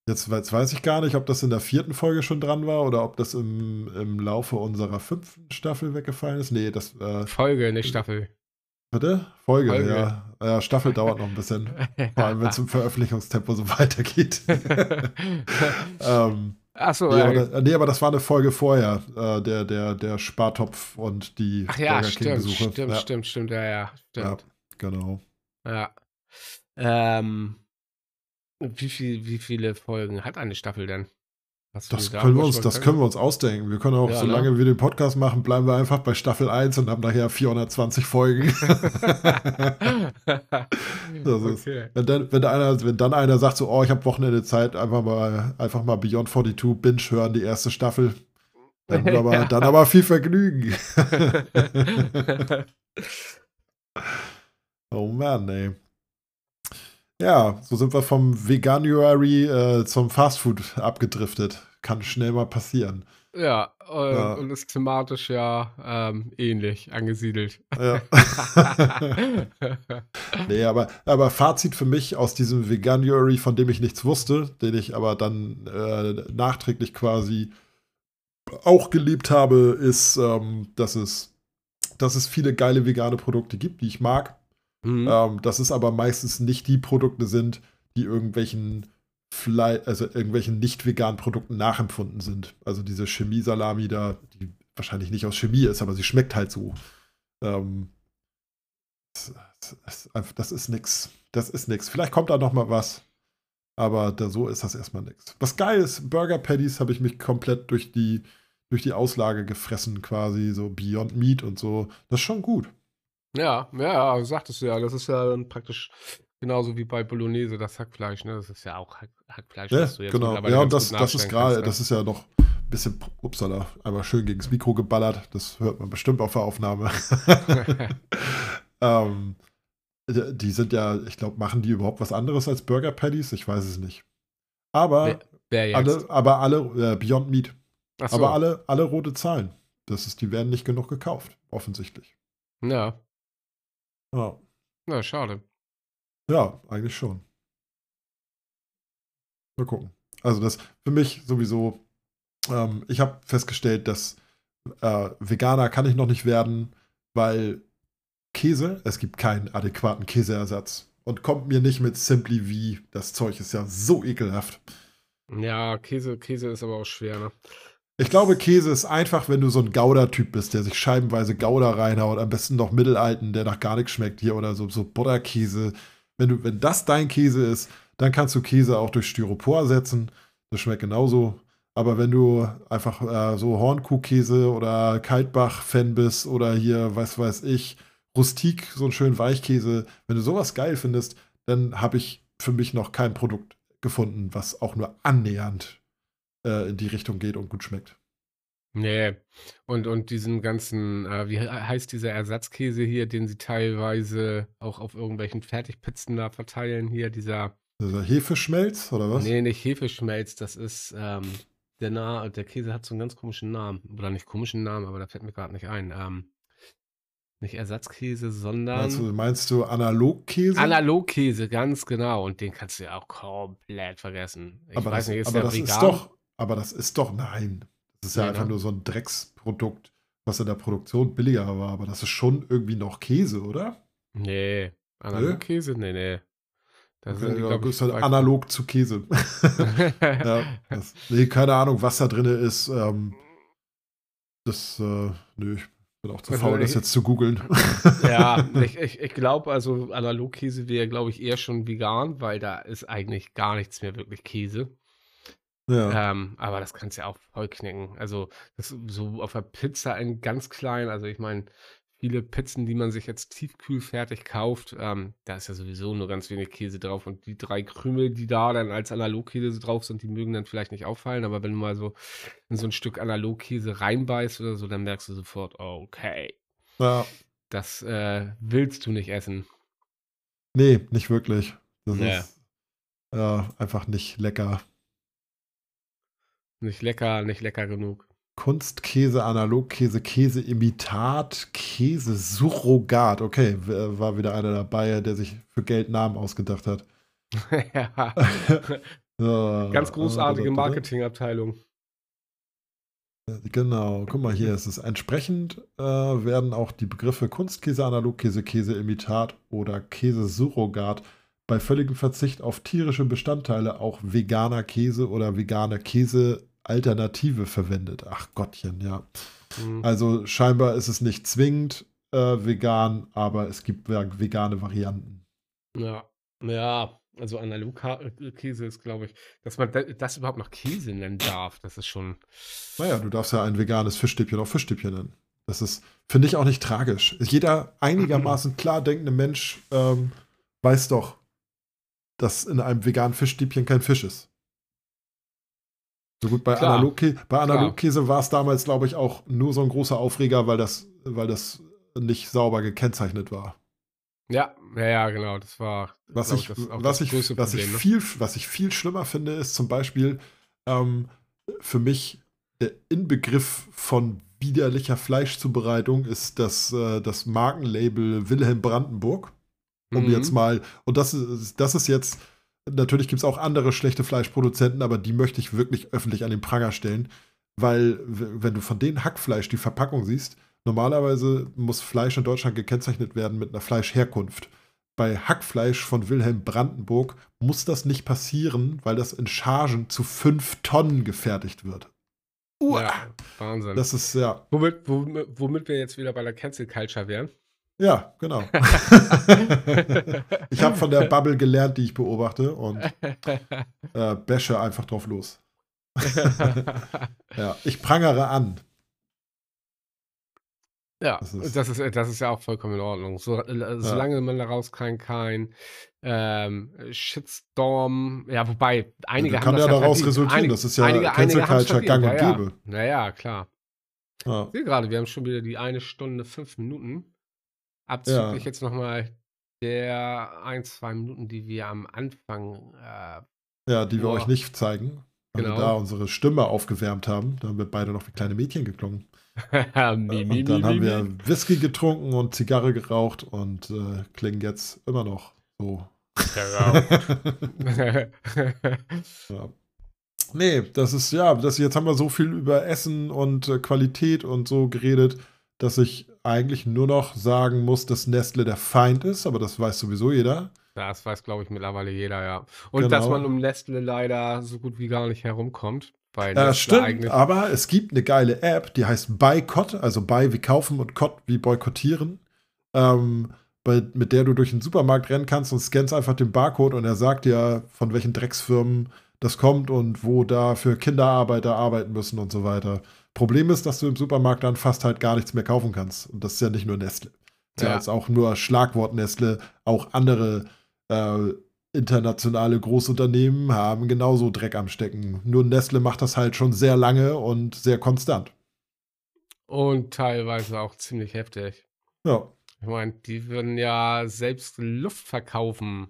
jetzt, jetzt weiß ich gar nicht, ob das in der vierten Folge schon dran war oder ob das im, im Laufe unserer fünften Staffel weggefallen ist. Nee, das, äh, Folge, nicht Staffel. Bitte? Folge, Folge. ja. Ja, Staffel dauert noch ein bisschen. Vor allem, wenn es im Veröffentlichungstempo so weitergeht. ähm, Ach so, nee, aber äh, das, nee, aber das war eine Folge vorher, äh, der, der, der Spartopf und die ach ja, stimmt, stimmt, ja, stimmt, stimmt, ja, ja, stimmt. genau. Ja. Ähm, wie, viel, wie viele Folgen hat eine Staffel denn? Hast Das können, wir uns, das können wir uns ausdenken. Wir können auch, Ja, solange ne? wir den Podcast machen, bleiben wir einfach bei Staffel 1 und haben nachher 420 Folgen. Das ist- okay. wenn, dann, wenn, einer, wenn dann einer sagt, so, oh, ich habe Wochenende Zeit, einfach mal, einfach mal Beyond 42 Binge hören, die erste Staffel. Dann aber, Ja. dann aber viel Vergnügen. Oh Mann, ey. Ja, so sind wir vom Veganuary äh, zum Fastfood abgedriftet. Kann schnell mal passieren. ja, äh, Ja. und ist thematisch ja ähm, ähnlich angesiedelt. Ja. nee, aber, aber Fazit für mich aus diesem Veganuary, von dem ich nichts wusste, den ich aber dann äh, nachträglich quasi auch geliebt habe, ist, ähm, dass, es, dass es viele geile vegane Produkte gibt, die ich mag. Mhm. Ähm, dass es aber meistens nicht die Produkte sind, die irgendwelchen Fle also irgendwelchen nicht veganen Produkten nachempfunden sind. Also diese Chemiesalami da, die wahrscheinlich nicht aus Chemie ist, aber sie schmeckt halt so. Ähm, das, das, das ist nix. Das ist nix. Vielleicht kommt da noch mal was, aber da, so ist das erstmal nix. Was geil ist, Burger Patties habe ich mich komplett durch die durch die Auslage gefressen quasi, so Beyond Meat und so. Das ist schon gut. Ja, ja, sagtest du ja. Das ist ja dann praktisch genauso wie bei Bolognese, das Hackfleisch, ne? Das ist ja auch Hack, Hackfleisch, Ja, was du jetzt genau. Ja, und das, das ist gerade, ne? das ist ja noch ein bisschen, upsala, einmal schön gegen das Mikro geballert. Das hört man bestimmt auf der Aufnahme. ähm, die sind ja, ich glaube, machen die überhaupt was anderes als Burger Patties? Ich weiß es nicht. Aber Wer- Wer alle, aber alle, äh, Beyond Meat, so. aber alle, alle rote Zahlen. Das ist, die werden nicht genug gekauft, offensichtlich. Ja, Ja, na, schade. ja eigentlich schon. Mal gucken. Also das für mich sowieso, ähm, ich habe festgestellt, dass äh, Veganer kann ich noch nicht werden, weil Käse, es gibt keinen adäquaten Käseersatz. Und kommt mir nicht mit Simply wie, das Zeug ist ja so ekelhaft. Ja, Käse, Käse ist aber auch schwer, ne? Ich glaube, Käse ist einfach, wenn du so ein Gouda-Typ bist, der sich scheibenweise Gouda reinhaut, am besten noch mittelalten, der nach gar nichts schmeckt hier oder so, so Butterkäse. Wenn, du, wenn das dein Käse ist, dann kannst du Käse auch durch Styropor ersetzen. Das schmeckt genauso. Aber wenn du einfach äh, so Hornkuhkäse oder Kaltbach-Fan bist oder hier, was weiß ich, Rustik, so einen schönen Weichkäse, wenn du sowas geil findest, dann habe ich für mich noch kein Produkt gefunden, was auch nur annähernd äh, in die Richtung geht und gut schmeckt. Nee. Und, und diesen ganzen, äh, wie he- heißt dieser Ersatzkäse hier, den sie teilweise auch auf irgendwelchen Fertigpizzen da verteilen hier, dieser, Also Hefeschmelz oder was? nee, nicht Hefeschmelz, das ist, ähm, der, Na der Käse hat so einen ganz komischen Namen. Oder nicht komischen Namen, aber da fällt mir gerade nicht ein. Ähm, nicht Ersatzkäse, Meinst du, sondern meinst du Analogkäse? Analogkäse, ganz genau. Und den kannst du ja auch komplett vergessen. Ich aber weiß das, nicht, ist aber der das ist vegan? doch, aber das ist doch, nein. Das ist ja Nee, einfach ne? nur so ein Drecksprodukt, was in der Produktion billiger war. Aber das ist schon irgendwie noch Käse, oder? Nee, Analogkäse? Nee, nee. Da sind die, ja, ich, ist halt analog zu Käse. ja, das, nee, keine Ahnung, was da drin ist. Ähm, das, äh, nö, ich bin auch zu Also faul, das jetzt zu googeln. Ja, ich, ich, ich glaube, also Analogkäse wäre, glaube ich, eher schon vegan, weil da ist eigentlich gar nichts mehr wirklich Käse. Ja. Ähm, aber das kannst du ja auch voll knicken. Also, das so auf der Pizza ein ganz klein, also ich meine, viele Pizzen, die man sich jetzt tiefkühlfertig kauft, ähm, da ist ja sowieso nur ganz wenig Käse drauf und die drei Krümel, die da dann als Analogkäse drauf sind, die mögen dann vielleicht nicht auffallen, aber wenn du mal so in so ein Stück Analogkäse reinbeißt oder so, dann merkst du sofort, okay, ja. das äh, willst du nicht essen. Nee, nicht wirklich. Das Nee. ist ja, einfach nicht lecker. Nicht lecker, nicht lecker genug. Kunstkäse, Analogkäse, Käseimitat, Käse-Surrogat. Okay, w- war wieder einer dabei, der sich für Geld Namen ausgedacht hat. ja, So, ganz großartige äh, Marketingabteilung. Genau, guck mal hier, es ist entsprechend äh, werden auch die Begriffe Kunstkäse, Analogkäse, Käseimitat oder Käsesurrogat bei völligem Verzicht auf tierische Bestandteile auch veganer Käse oder vegane Käsealternative verwendet. Ach Gottchen, ja. Mhm. Also scheinbar ist es nicht zwingend äh, vegan, aber es gibt ve- vegane Varianten. Ja, ja, also Analogkäse ist, glaube ich, dass man da- das überhaupt noch Käse nennen darf, das ist schon. Naja, du darfst ja ein veganes Fischstäbchen auch Fischstäbchen nennen. Das ist, finde ich, auch nicht tragisch. Jeder einigermaßen klar denkende Mensch ähm, weiß doch, dass in einem veganen Fischstäbchen kein Fisch ist. So gut, bei, Klar, Analogkä bei. Analogkäse war es damals, glaube ich, auch nur so ein großer Aufreger, weil das, weil das nicht sauber gekennzeichnet war. Ja, ja, ja, genau, das war. Was ich, was, ich, größte was, ich Problem, ne? viel, was ich viel schlimmer finde, ist zum Beispiel ähm, für mich der Inbegriff von widerlicher Fleischzubereitung ist das, äh, das Markenlabel Wilhelm Brandenburg. Um Mhm. jetzt mal, und das ist, das ist jetzt, natürlich gibt es auch andere schlechte Fleischproduzenten, aber die möchte ich wirklich öffentlich an den Pranger stellen, weil wenn du von denen Hackfleisch die Verpackung siehst, normalerweise muss Fleisch in Deutschland gekennzeichnet werden mit einer Fleischherkunft. Bei Hackfleisch von Wilhelm Brandenburg muss das nicht passieren, weil das in Chargen zu fünf Tonnen gefertigt wird. Uah, Ja, Wahnsinn. Das ist ja, womit, womit, womit wir jetzt wieder bei der Cancel Culture wären. Ja, genau. ich habe von der Bubble gelernt, die ich beobachte und äh, bashe einfach drauf los. Ja, ich prangere an. Ja, Das das ist- ist, das ist, ja auch vollkommen in Ordnung. So, äh, solange man daraus kein, kein ähm, Shitstorm, ja, wobei einige das haben kann das ja daraus verdient. resultieren. Einige, das ist ja einige, Cancel Culture gang und gäbe. Ja, ja. Naja, klar. Ja. Ich sehe gerade, wir haben schon wieder die eine Stunde, fünf Minuten. Abzüglich Ja. jetzt nochmal der ein, zwei Minuten, die wir am Anfang äh, ja, die wir euch nicht zeigen, weil Genau. wir da unsere Stimme aufgewärmt haben. Da haben wir beide noch wie kleine Mädchen geklungen. mi, mi, und dann haben wir. Whisky getrunken und Zigarre geraucht und äh, klingen jetzt immer noch so. ja. Nee, das ist ja, das, jetzt haben wir so viel über Essen und äh, Qualität und so geredet, dass ich eigentlich nur noch sagen muss, dass Nestle der Feind ist, aber das weiß sowieso jeder. Das weiß, glaube ich, mittlerweile jeder, ja. Und Genau. dass man um Nestle leider so gut wie gar nicht herumkommt. Weil Äh, stimmt, aber es gibt eine geile App, die heißt Boycott, also Buy wie kaufen und Cott wie boykottieren, ähm, bei, mit der du durch den Supermarkt rennen kannst und scannst einfach den Barcode und er sagt dir, von welchen Drecksfirmen das kommt und wo da für Kinderarbeiter arbeiten müssen und so weiter. Problem ist, dass du im Supermarkt dann fast halt gar nichts mehr kaufen kannst. Und das ist ja nicht nur Nestle. Das ist ja Ja. jetzt auch nur Schlagwort Nestle, auch andere äh, internationale Großunternehmen haben genauso Dreck am Stecken. Nur Nestle macht das halt schon sehr lange und sehr konstant. Und teilweise auch ziemlich heftig. Ja, Ich meine, die würden ja selbst Luft verkaufen.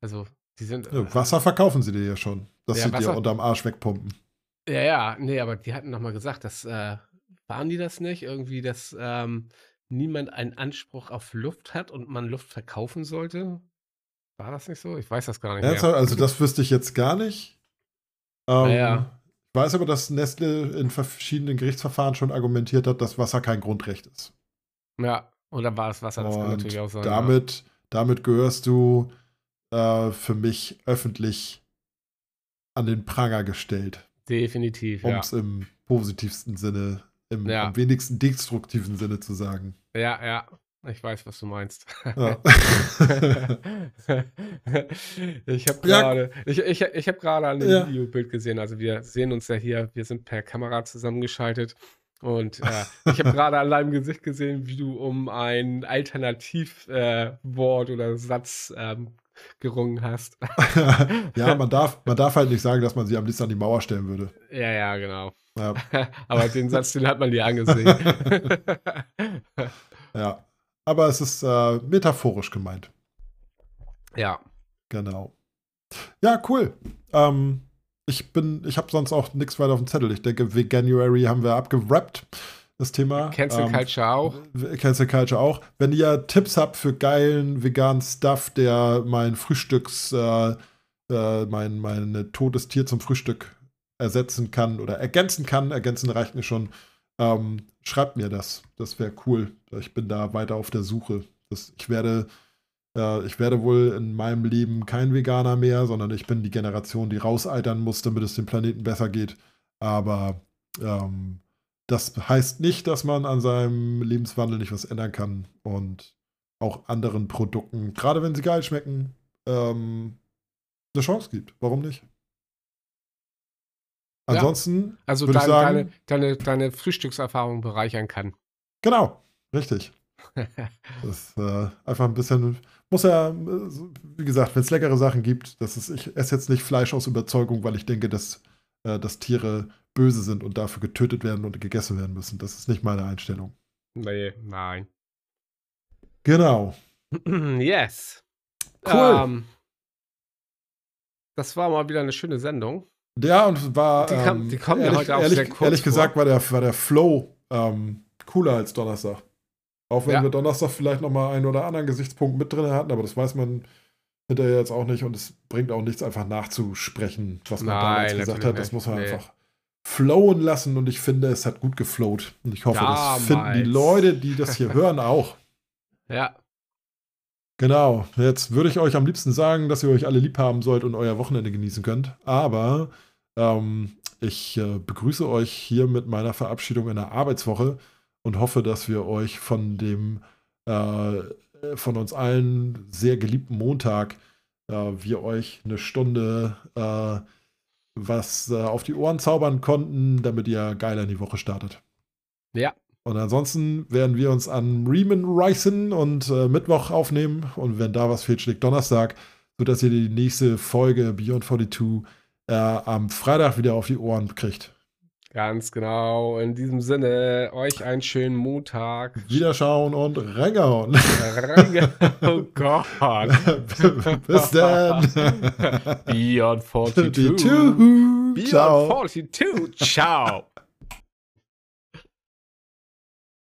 Also, die sind. ja Wasser verkaufen sie dir ja schon. Das Ja, sie dir Wasser- unterm Arsch wegpumpen. Ja, ja, nee, aber die hatten noch mal gesagt, dass, äh, waren die das nicht? Irgendwie, dass, ähm, niemand einen Anspruch auf Luft hat und man Luft verkaufen sollte? War das nicht so? Ich weiß das gar nicht Ernsthaft? mehr. Also das wüsste ich jetzt gar nicht. Ähm, Naja. Ich weiß aber, dass Nestle in verschiedenen Gerichtsverfahren schon argumentiert hat, dass Wasser kein Grundrecht ist. Ja, oder war es Wasser? Das kann Und natürlich auch sein. ja. damit, damit gehörst du äh, für mich öffentlich an den Pranger gestellt, Definitiv, um ja. es im positivsten Sinne, im Ja. am wenigsten destruktiven Sinne zu sagen. Ja, ja. Ich weiß, was du meinst. Ja. ich habe Ja. gerade ich, ich, ich hab gerade an dem Ja. Videobild gesehen. Also wir sehen uns ja hier, wir sind per Kamera zusammengeschaltet. Und äh, ich habe gerade an deinem Gesicht gesehen, wie du um ein Alternativwort äh, oder Satz ähm, gerungen hast. ja, man darf, man darf halt nicht sagen, dass man sie am liebsten an die Mauer stellen würde. ja, ja, genau. Ja, Aber den Satz, den hat man dir angesehen. ja. Aber es ist äh, metaphorisch gemeint. ja. Genau. Ja, cool. Ähm, ich bin, ich habe sonst auch nichts weiter auf dem Zettel. Ich denke, Veganuary haben wir abgerappt, das Thema. Cancel Ähm, Culture auch. Cancel Culture auch. Wenn ihr Tipps habt für geilen veganen Stuff, der mein Frühstücks, äh, äh, mein, mein totes Tier zum Frühstück ersetzen kann oder ergänzen kann, ergänzen reicht mir schon, ähm, schreibt mir das. Das wäre cool. Ich bin da weiter auf der Suche. Das, ich werde äh, ich werde wohl in meinem Leben kein Veganer mehr, sondern ich bin die Generation, die rauseitern muss, damit es dem Planeten besser geht. Aber ähm, das heißt nicht, dass man an seinem Lebenswandel nicht was ändern kann und auch anderen Produkten, gerade wenn sie geil schmecken, ähm, eine Chance gibt. Warum nicht? Ja. Ansonsten Also würde ich dein, sagen, deine, deine, deine Frühstückserfahrung bereichern kann. genau, richtig. Das ist äh, einfach ein bisschen, muss ja, wie gesagt, wenn es leckere Sachen gibt, das ist, ich esse jetzt nicht Fleisch aus Überzeugung, weil ich denke, dass, äh, dass Tiere böse sind und dafür getötet werden und gegessen werden müssen. Das ist nicht meine Einstellung. nee, nein. Genau. yes. Cool. Ähm, das war mal wieder eine schöne Sendung. Ja, und war. Die kam- ähm, die kommen ja heute auch ehrlich, sehr kurz ehrlich vor. gesagt war der, war der Flow ähm, cooler als Donnerstag. Auch wenn Ja. wir Donnerstag vielleicht nochmal einen oder anderen Gesichtspunkt mit drin hatten, aber das weiß man hinterher jetzt auch nicht und es bringt auch nichts, einfach nachzusprechen, was man Nein, damals gesagt hat. Das muss man Nee. einfach flowen lassen und ich finde, es hat gut geflowt. Und ich hoffe, das finden die Damals. Leute, die das hier hören, auch. Ja. Genau, jetzt würde ich euch am liebsten sagen, dass ihr euch alle lieb haben sollt und euer Wochenende genießen könnt. Aber ähm, ich äh, begrüße euch hier mit meiner Verabschiedung in der Arbeitswoche und hoffe, dass wir euch von dem äh, von uns allen sehr geliebten Montag, äh, wir euch eine Stunde äh, was äh, auf die Ohren zaubern konnten, damit ihr geiler in die Woche startet. Ja. Und ansonsten werden wir uns an Riemen reißen und äh, Mittwoch aufnehmen. Und wenn da was fehlt, schlägt Donnerstag, sodass ihr die nächste Folge Beyond 42 äh, am Freitag wieder auf die Ohren kriegt. Ganz genau. In diesem Sinne, euch einen schönen Montag. Wiederschauen und reingehauen. Reinge- oh Gott. Bis dann. Beyond 42. Die Two. Beyond Ciao. 42. Ciao.